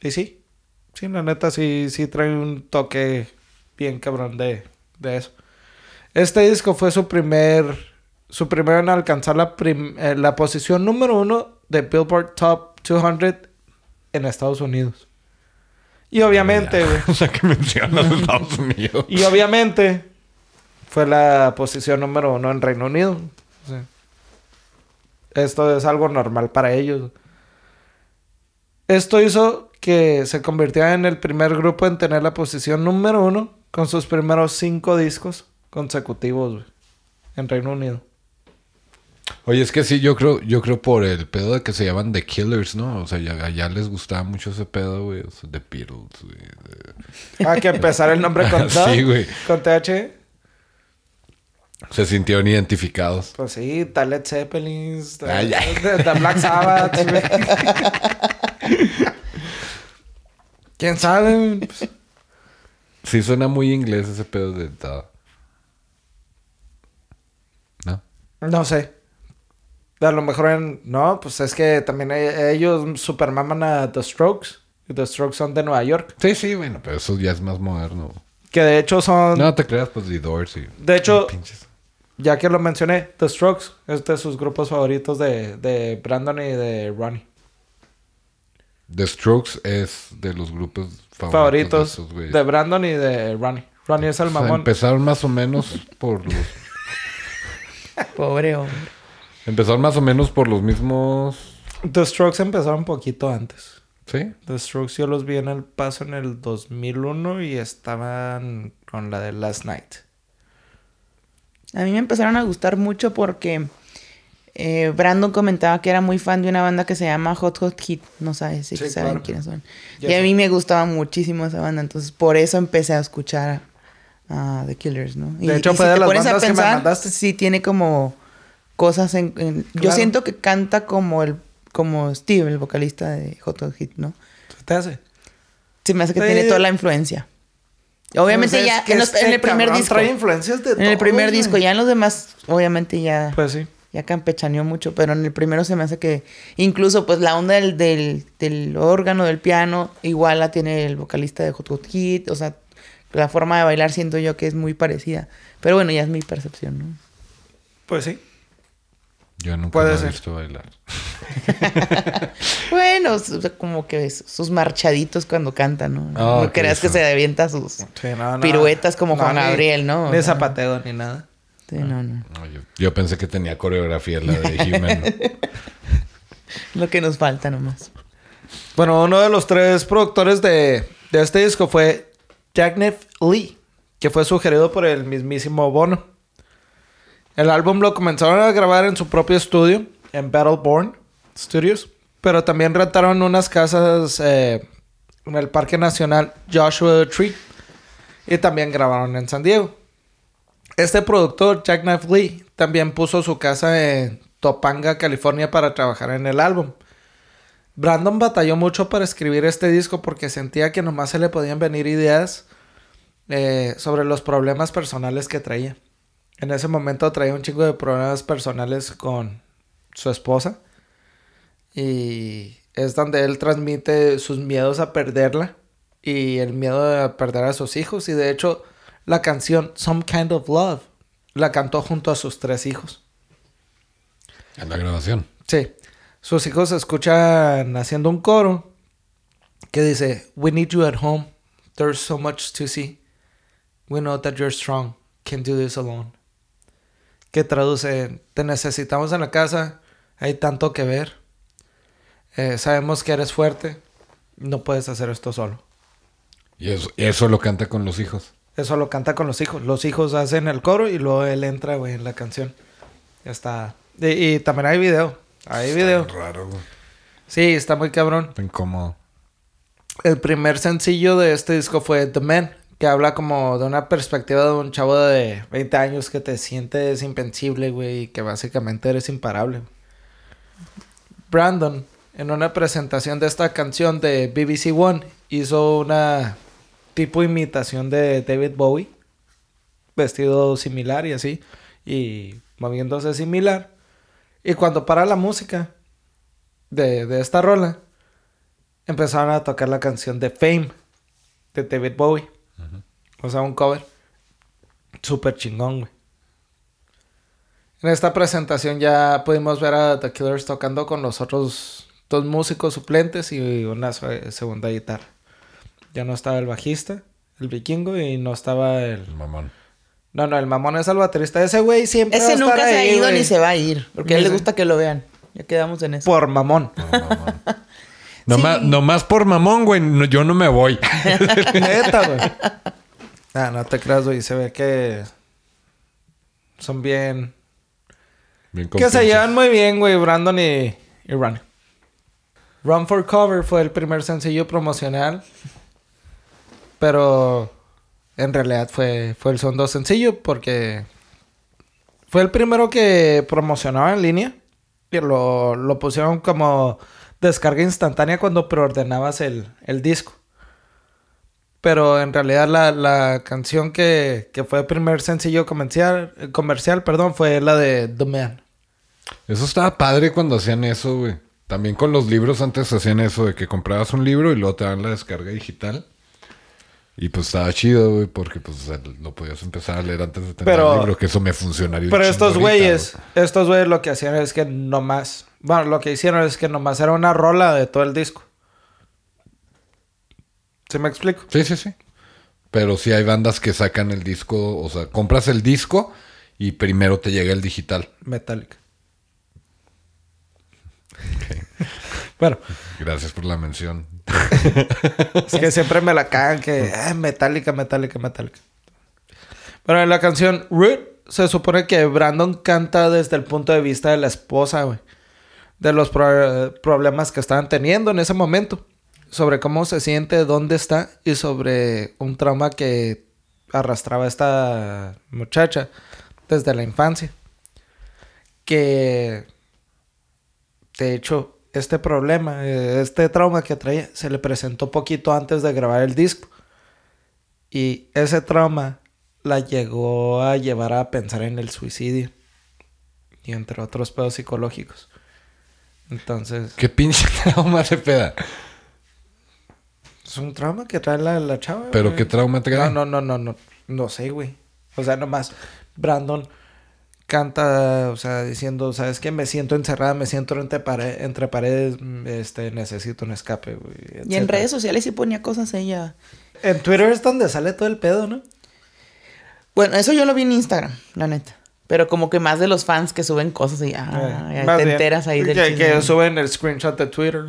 Y sí, sí, la neta sí, sí trae un toque bien cabrón de, de eso. Este disco fue su primer, su primero en alcanzar la, eh, la posición número uno de Billboard Top 200 en Estados Unidos. Y obviamente, güey. O sea, que mencionas Estados Unidos. Y obviamente fue la posición número uno en Reino Unido. O sea, esto es algo normal para ellos. Esto hizo que se convirtiera en el primer grupo en tener la posición número uno con sus primeros cinco discos consecutivos en Reino Unido. Oye, es que sí, yo creo, yo creo por el pedo de que se llaman The Killers, ¿no? O sea, ya, allá les gustaba mucho ese pedo, güey. O sea, The Beatles, güey. Ah, que empezar el nombre con, Sí, güey. con TH. Se sintieron identificados. Pues sí, The Led Zeppelin, Ay, ay. The Black Sabbath. ¿Quién sabe? Pues, Sí, suena muy inglés ese pedo de... da- ¿No? No sé. A lo mejor en... No, pues es que también ellos supermaman a The Strokes. Y The Strokes son de Nueva York. Sí, sí, bueno, pero eso ya es más moderno. Que de hecho son... No te creas, pues The Doors y... de hecho, Pinches. Ya que lo mencioné, The Strokes es de sus grupos favoritos de, de Brandon y de Ronnie. The Strokes es de los grupos favoritos, Favoritos de esos güeyes. de Brandon y de Ronnie. Ronnie es el O sea, mamón. empezaron más o menos por los... Pobre hombre. empezaron más o menos por los mismos... The Strokes empezaron un poquito antes. ¿Sí? The Strokes yo los vi en el paso en el 2001 y estaban con la de Last Night. A mí me empezaron a gustar mucho porque eh, Brandon comentaba que era muy fan de una banda que se llama Hot Hot Hit. No sabes si Sí, saben claro. quiénes son. Ya y a mí me gustaba muchísimo esa banda. Entonces, por eso empecé a escuchar a, a The Killers, ¿no? De hecho, fue de te las bandas que me pensar, mandaste. Sí, tiene como cosas en... en- Yo siento que canta como el como Steve, el vocalista de Hot Hot Hit, ¿no? ¿Se te hace? Se me hace que Sí. tiene toda la influencia. Obviamente Pues es ya en, los- este en el primer disco. Trae influencias de En el primer disco, ya en los demás, obviamente ya, Pues sí. ya campechaneó mucho, pero en el primero se me hace que incluso pues la onda del, del, del órgano, del piano, igual la tiene el vocalista de Hot Hot Hit, o sea, la forma de bailar siento yo que es muy parecida. Pero bueno, ya es mi percepción, ¿no? Pues sí. Yo nunca Puede he visto bailar. Bueno, como que sus marchaditos cuando canta, ¿no? Ah, no ok, creas que se avienta sus... Sí, no, no. Piruetas como Juan ni- Gabriel, ¿no? Ni zapateo ni nada. Sí, no, no. No, yo, yo pensé que tenía coreografía la de He-Man. Lo que nos falta nomás. Bueno, uno de los tres productores de, de este disco fue Jack Lee, que fue sugerido por el mismísimo Bono. El álbum lo comenzaron a grabar en su propio estudio, en Battleborn Studios, pero también rentaron unas casas eh, en el Parque Nacional Joshua Tree y también grabaron en San Diego. Este productor, Jack Knife Lee, también puso su casa en Topanga, California, para trabajar en el álbum. Brandon batalló mucho para escribir este disco porque sentía que nomás se le podían venir ideas eh, sobre los problemas personales que traía. En ese momento traía un chingo de problemas personales con su esposa. Y es donde él transmite sus miedos a perderla y el miedo a perder a sus hijos. Y de hecho, la canción Some Kind of Love la cantó junto a sus tres hijos. En la grabación. Sí. Sus hijos escuchan haciendo un coro que dice, We need you at home. There's so much to see. We know that you're strong. Can't do this alone. Que traduce, te necesitamos en la casa. Hay tanto que ver. Eh, sabemos que eres fuerte. No puedes hacer esto solo. Y eso, eso lo canta con los hijos. Eso lo canta con los hijos. Los hijos hacen el coro y luego él entra, güey, en la canción. Ya está. Y, y también hay video. Hay video. Está raro, güey. Sí, está muy cabrón. Está incómodo. El primer sencillo de este disco fue The Man, que habla como de una perspectiva de un chavo de 20 años que te sientes invencible, güey, y que básicamente eres imparable. Brandon, en una presentación de esta canción de BBC One, hizo una tipo imitación de David Bowie, vestido similar y así, y moviéndose similar. Y cuando para la música de, de esta rola, empezaron a tocar la canción de Fame de David Bowie. O sea, un cover. Súper chingón, güey. En esta presentación ya pudimos ver a The Killers tocando con los otros dos músicos suplentes y una se- segunda guitarra. Ya no estaba el bajista, el vikingo, y no estaba el... El mamón. No, no, el mamón es el baterista. Ese güey siempre va a Ese estar nunca se ha ido güey. ni se va a ir. Porque a él le gusta que lo vean. Ya quedamos en eso. Por mamón. No, mamón. Nomás, nomás por mamón, güey. no- yo no me voy. Neta, güey. Ah, no te creas, güey. Se ve que son bien... Bien Que se llevan muy bien, güey, Brandon y, y Ronnie. Run for Cover fue el primer sencillo promocional. Pero en realidad fue, fue el segundo sencillo porque fue el primero que promocionaba en línea. Y lo, lo pusieron como descarga instantánea cuando preordenabas el, el disco. Pero en realidad la, la canción que, que fue el primer sencillo comercial, comercial perdón, fue la de The Man. Eso estaba padre cuando hacían eso, güey. También con los libros antes hacían eso de que comprabas un libro y luego te dan la descarga digital. Y pues estaba chido, güey, porque pues lo podías empezar a leer antes de tener Pero- el libro, que eso me funcionaría. un Pero estos güeyes, güey. estos güeyes lo que hacían es que nomás, bueno, lo que hicieron es que nomás era una rola de todo el disco. ¿Sí me explico? Sí, sí, sí. Pero sí hay bandas que sacan el disco, o sea, compras el disco y primero te llega el digital. Metallica. Bueno, Gracias por la mención. es que siempre me la cagan que "Ah, Metallica, Metallica, Metallica. Bueno, en la canción Root se supone que Brandon canta desde el punto de vista de la esposa, güey. De los pro- problemas que estaban teniendo en ese momento. Sobre cómo se siente, dónde está y sobre un trauma que arrastraba esta muchacha desde la infancia. Que de hecho, este problema, eh, este trauma que traía, se le presentó poquito antes de grabar el disco. Y ese trauma la llegó a llevar a pensar en el suicidio. Y entre otros pedos psicológicos. Entonces, ¿Qué pinche trauma se peda? Es un trauma que trae la, la chava. ¿Pero güey. qué trauma trae? No, no, no, no, no. No sé, güey. O sea, nomás Brandon canta, o sea, diciendo, ¿sabes qué? Me siento encerrada, me siento entre, pare- entre paredes, mm, este, necesito un escape, güey. Y en redes sociales sí ponía cosas ella. En Twitter es donde sale todo el pedo, ¿no? Bueno, eso yo lo vi en Instagram, la neta. Pero como que más de los fans que suben cosas y ah, Eh, ya te bien. enteras ahí del que, chisme. que suben el screenshot de Twitter.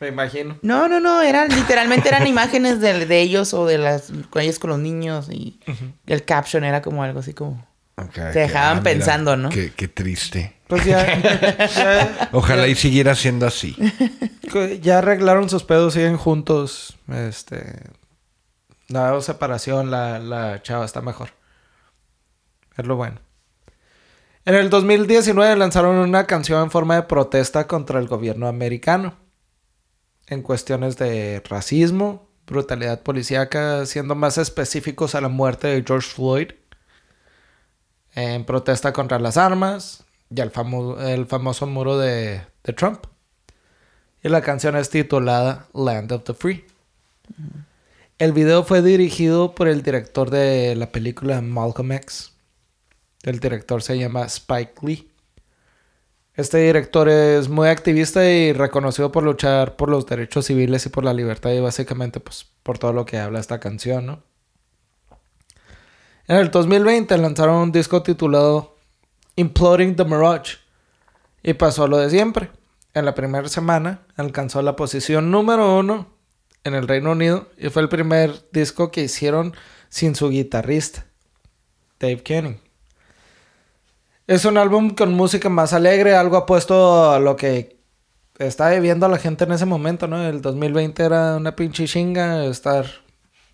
Me imagino. No, no, no, eran literalmente eran imágenes de, de ellos o de las con ellos con los niños y el caption era como algo así como Okay, Te dejaban ah, mira, pensando, ¿no? Qué, qué triste. Pues ya, ya, Ojalá y siguiera siendo así. ya arreglaron sus pedos, siguen juntos. Este. No separación, la, la chava está mejor. Es lo bueno. En el 2019 lanzaron una canción en forma de protesta contra el gobierno americano. En cuestiones de racismo, brutalidad policíaca, siendo más específicos a la muerte de George Floyd. En protesta contra las armas y el, famo- el famoso muro de, de Trump. Y la canción es titulada Land of the Free. El video fue dirigido por el director de la película Malcolm X. El director se llama Spike Lee. Este director es muy activista y reconocido por luchar por los derechos civiles y por la libertad y básicamente pues por todo lo que habla esta canción, ¿no? En el 2020 lanzaron un disco titulado Imploding the Mirage y pasó lo de siempre. En la primera semana alcanzó la posición número uno en el Reino Unido y fue el primer disco que hicieron sin su guitarrista, Dave Kenning. Es un álbum con música más alegre, algo apuesto a lo que está viviendo la gente en ese momento, ¿no? El 2020 era una pinche chinga estar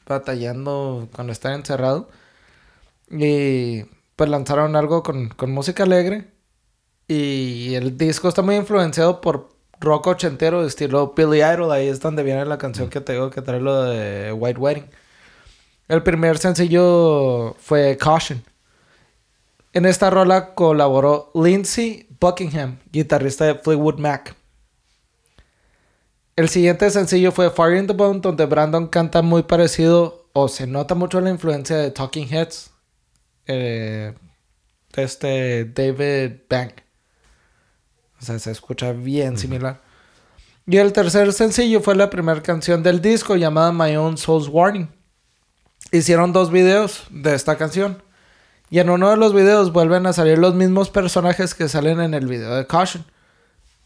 batallando con estar encerrado. Y pues lanzaron algo con, con música alegre. Y el disco está muy influenciado por rock ochentero, estilo Billy Idol. Ahí es donde viene la canción que te digo que trae lo de White Wedding. El primer sencillo fue Caution. En esta rola colaboró Lindsey Buckingham, guitarrista de Fleetwood Mac. El siguiente sencillo fue Fire in the Bone, donde Brandon canta muy parecido o se nota mucho la influencia de Talking Heads. eh, este David Bank. O sea, se escucha bien similar. Y el tercer sencillo fue la primera canción del disco llamada My Own Soul's Warning. Hicieron dos videos de esta canción. Y en uno de los videos vuelven a salir los mismos personajes que salen en el video de Caution.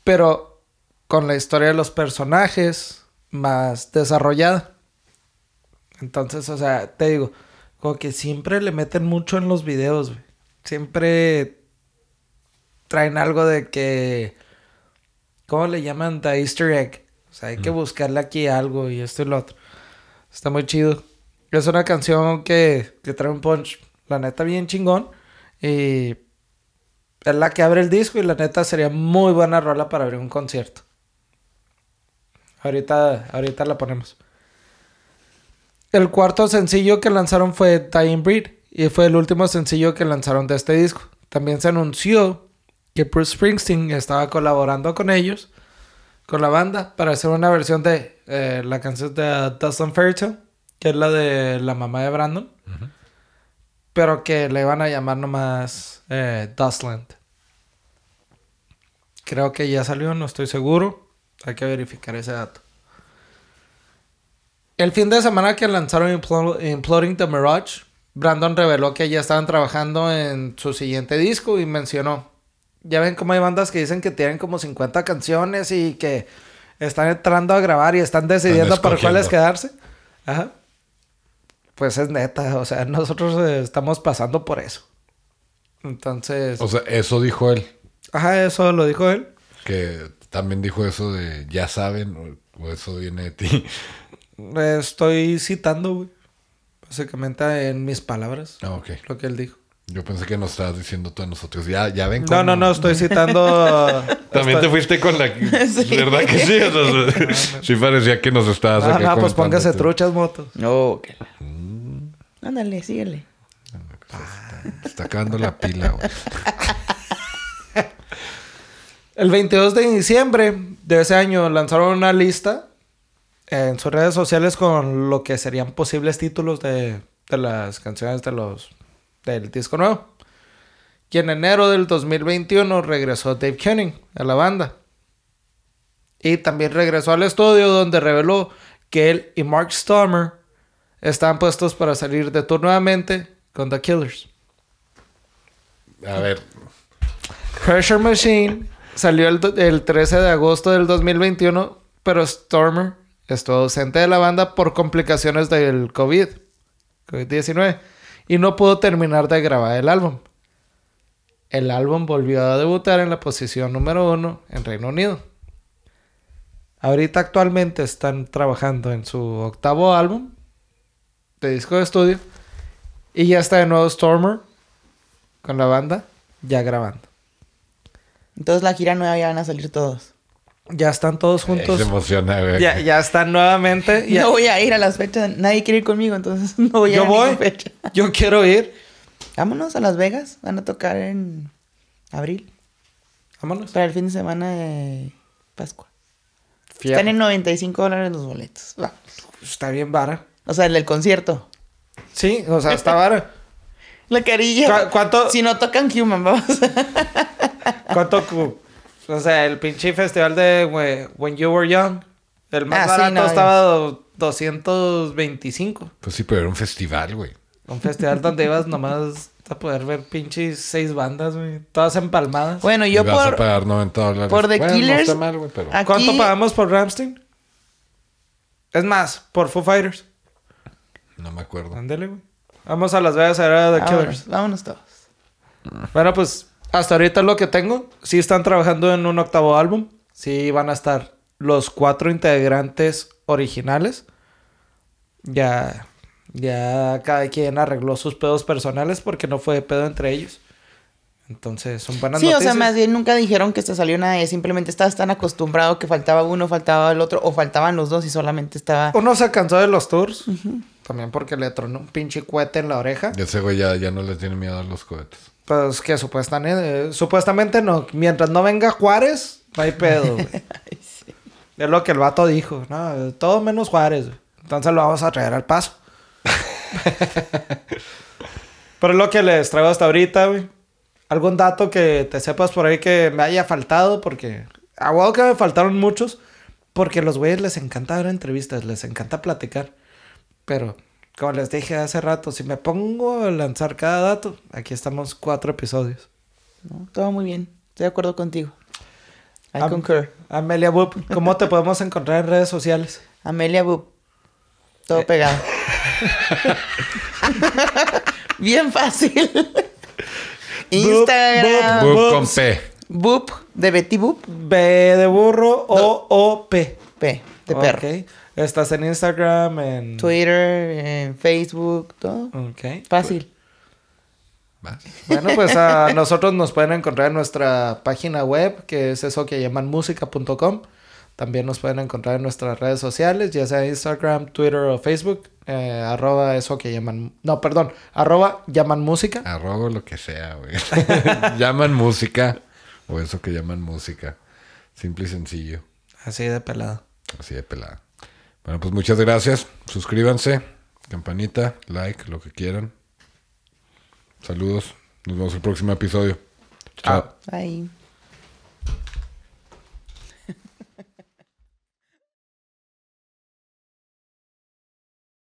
Pero con la historia de los personajes más desarrollada. Entonces, o sea, te digo, como que siempre le meten mucho en los videos, güey. Siempre traen algo de que... ¿Cómo le llaman? The Easter egg. O sea, hay que buscarle aquí algo y esto y lo otro. Está muy chido. Es una canción que, que trae un punch, la neta, bien chingón. Y es la que abre el disco y la neta sería muy buena rola para abrir un concierto. Ahorita, ahorita la ponemos. El cuarto sencillo que lanzaron fue Dying Breed y fue el último sencillo que lanzaron de este disco. También se anunció que Bruce Springsteen estaba colaborando con ellos, con la banda, para hacer una versión de eh, la canción de Dustin Fairytale, que es la de la mamá de Brandon, pero que le iban a llamar nomás eh, Dustland. Creo que ya salió, no estoy seguro. Hay que verificar ese dato. El fin de semana que lanzaron Implo- Imploding the Mirage, Brandon reveló que ya estaban trabajando en su siguiente disco y mencionó. Ya ven cómo hay bandas que dicen que tienen como 50 canciones y que están entrando a grabar y están decidiendo por cuáles quedarse. Ajá. Pues es neta, o sea, nosotros eh, estamos pasando por eso. Entonces, O sea, eso dijo él. ajá, eso lo dijo él. Que también dijo eso de ya saben, o, o eso viene de ti. Estoy citando, güey. Básicamente en mis palabras, Ah, ok. lo que él dijo. Yo pensé que nos estabas diciendo tú a nosotros. Ya, ya ven No, cómo- no, no, estoy citando. También te fuiste con la... ¿Verdad que sí? O sea, sí parecía que nos estabas No, acá no, pues póngase truchas, motos. No, ok. Ándale, síguele. Se Está acabando la pila, güey. El 22 de diciembre de ese año lanzaron una lista en sus redes sociales con lo que serían posibles títulos de, de las canciones de los del disco nuevo. Y en enero del 2021 regresó Dave Kenning a la banda. Y también regresó al estudio donde reveló que él y Mark Stommer estaban puestos para salir de tour nuevamente con The Killers. A ver, Pressure Machine salió el, el 13 de agosto del 2021, pero Stormer estuvo ausente de la banda por complicaciones del COVID, COVID-19, y no pudo terminar de grabar el álbum. el álbum volvió a debutar en la posición número uno en Reino Unido. Ahorita actualmente están trabajando en su octavo álbum de disco de estudio y ya está de nuevo Stormer con la banda ya grabando. Entonces la gira nueva ya van a salir todos. Ya están todos juntos. Se emociona, güey. Ya, ya están nuevamente. Ya- No voy a ir a las fechas. Nadie quiere ir conmigo, entonces no voy a ir Yo a ninguna voy. fecha. Yo quiero ir. Vámonos a Las Vegas. Van a tocar en abril. Vámonos. Para el fin de semana de Pascua. Fierro. Están en 95 dólares los boletos. Va. Está bien vara. O sea, el del concierto. Sí, o sea, está vara. La carilla. ¿Cu- cuánto- Si no tocan Human, vamos. ¿Cuánto? cu- O sea, el pinche festival de we- When You Were Young. El más Ah, sí, barato no, estaba do- 225. Pues sí, pero era un festival, güey. Un festival donde ibas nomás a poder ver pinches seis bandas, güey. Todas empalmadas. bueno, Y yo vas a por, pagar 90 dólares. por The Bueno, Killers- No está mal, güey, pero... Aquí- ¿Cuánto pagamos por Ramstein? Es más, por Foo Fighters. No me acuerdo. Ándale, güey. Vamos a Las Vegas a ver a The Killers. vámonos, vámonos todos. Bueno, pues hasta ahorita es lo que tengo. Sí están trabajando en un octavo álbum. Sí van a estar los cuatro integrantes originales. Ya, ya cada quien arregló sus pedos personales porque no fue pedo entre ellos. Entonces son buenas Sí, o noticias. sea, más bien nunca dijeron que se salió nada de simplemente estabas tan acostumbrado que faltaba uno, faltaba el otro, o faltaban los dos y solamente estaba. Uno se cansó de los tours. También porque le tronó un pinche cohete en la oreja. Y ese güey ya, ya no le tiene miedo a los cohetes. Pues que supuestamente, supuestamente no. Mientras no venga Juárez, no hay pedo, güey. Es lo que el vato dijo, ¿no? Todo menos Juárez. güey. Entonces lo vamos a traer al paso. Pero es lo que les traigo hasta ahorita, güey. ¿Algún dato que te sepas por ahí que me haya faltado? Porque a que me faltaron muchos. Porque a los güeyes les encanta dar entrevistas, les encanta platicar. Pero, como les dije hace rato, si me pongo a lanzar cada dato, aquí estamos cuatro episodios. ¿no? Todo muy bien. Estoy de acuerdo contigo. I Am- concur. Amelia Boop, ¿cómo te podemos encontrar en redes sociales? Amelia Boop. Todo Eh. pegado. Bien fácil. Instagram. boop. Boop con. P. Boop. De Betty Boop. B de burro o O P. P. De perro. Ok. Estás en Instagram, en Twitter, en Facebook, todo. Ok. Fácil. Vas. Bueno, pues a nosotros nos pueden encontrar en nuestra página web, que es eso que llaman música.com. También nos pueden encontrar en nuestras redes sociales, ya sea Instagram, Twitter o Facebook. eh, arroba eso que llaman... No, perdón. Arroba llaman música. Arrobo lo que sea, güey. llaman música. O eso que llaman música. Simple y sencillo. Así de pelado. Así de pelada. Bueno, pues muchas gracias. Suscríbanse. Campanita, like, lo que quieran. Saludos. Nos vemos el próximo episodio. Chao. Bye.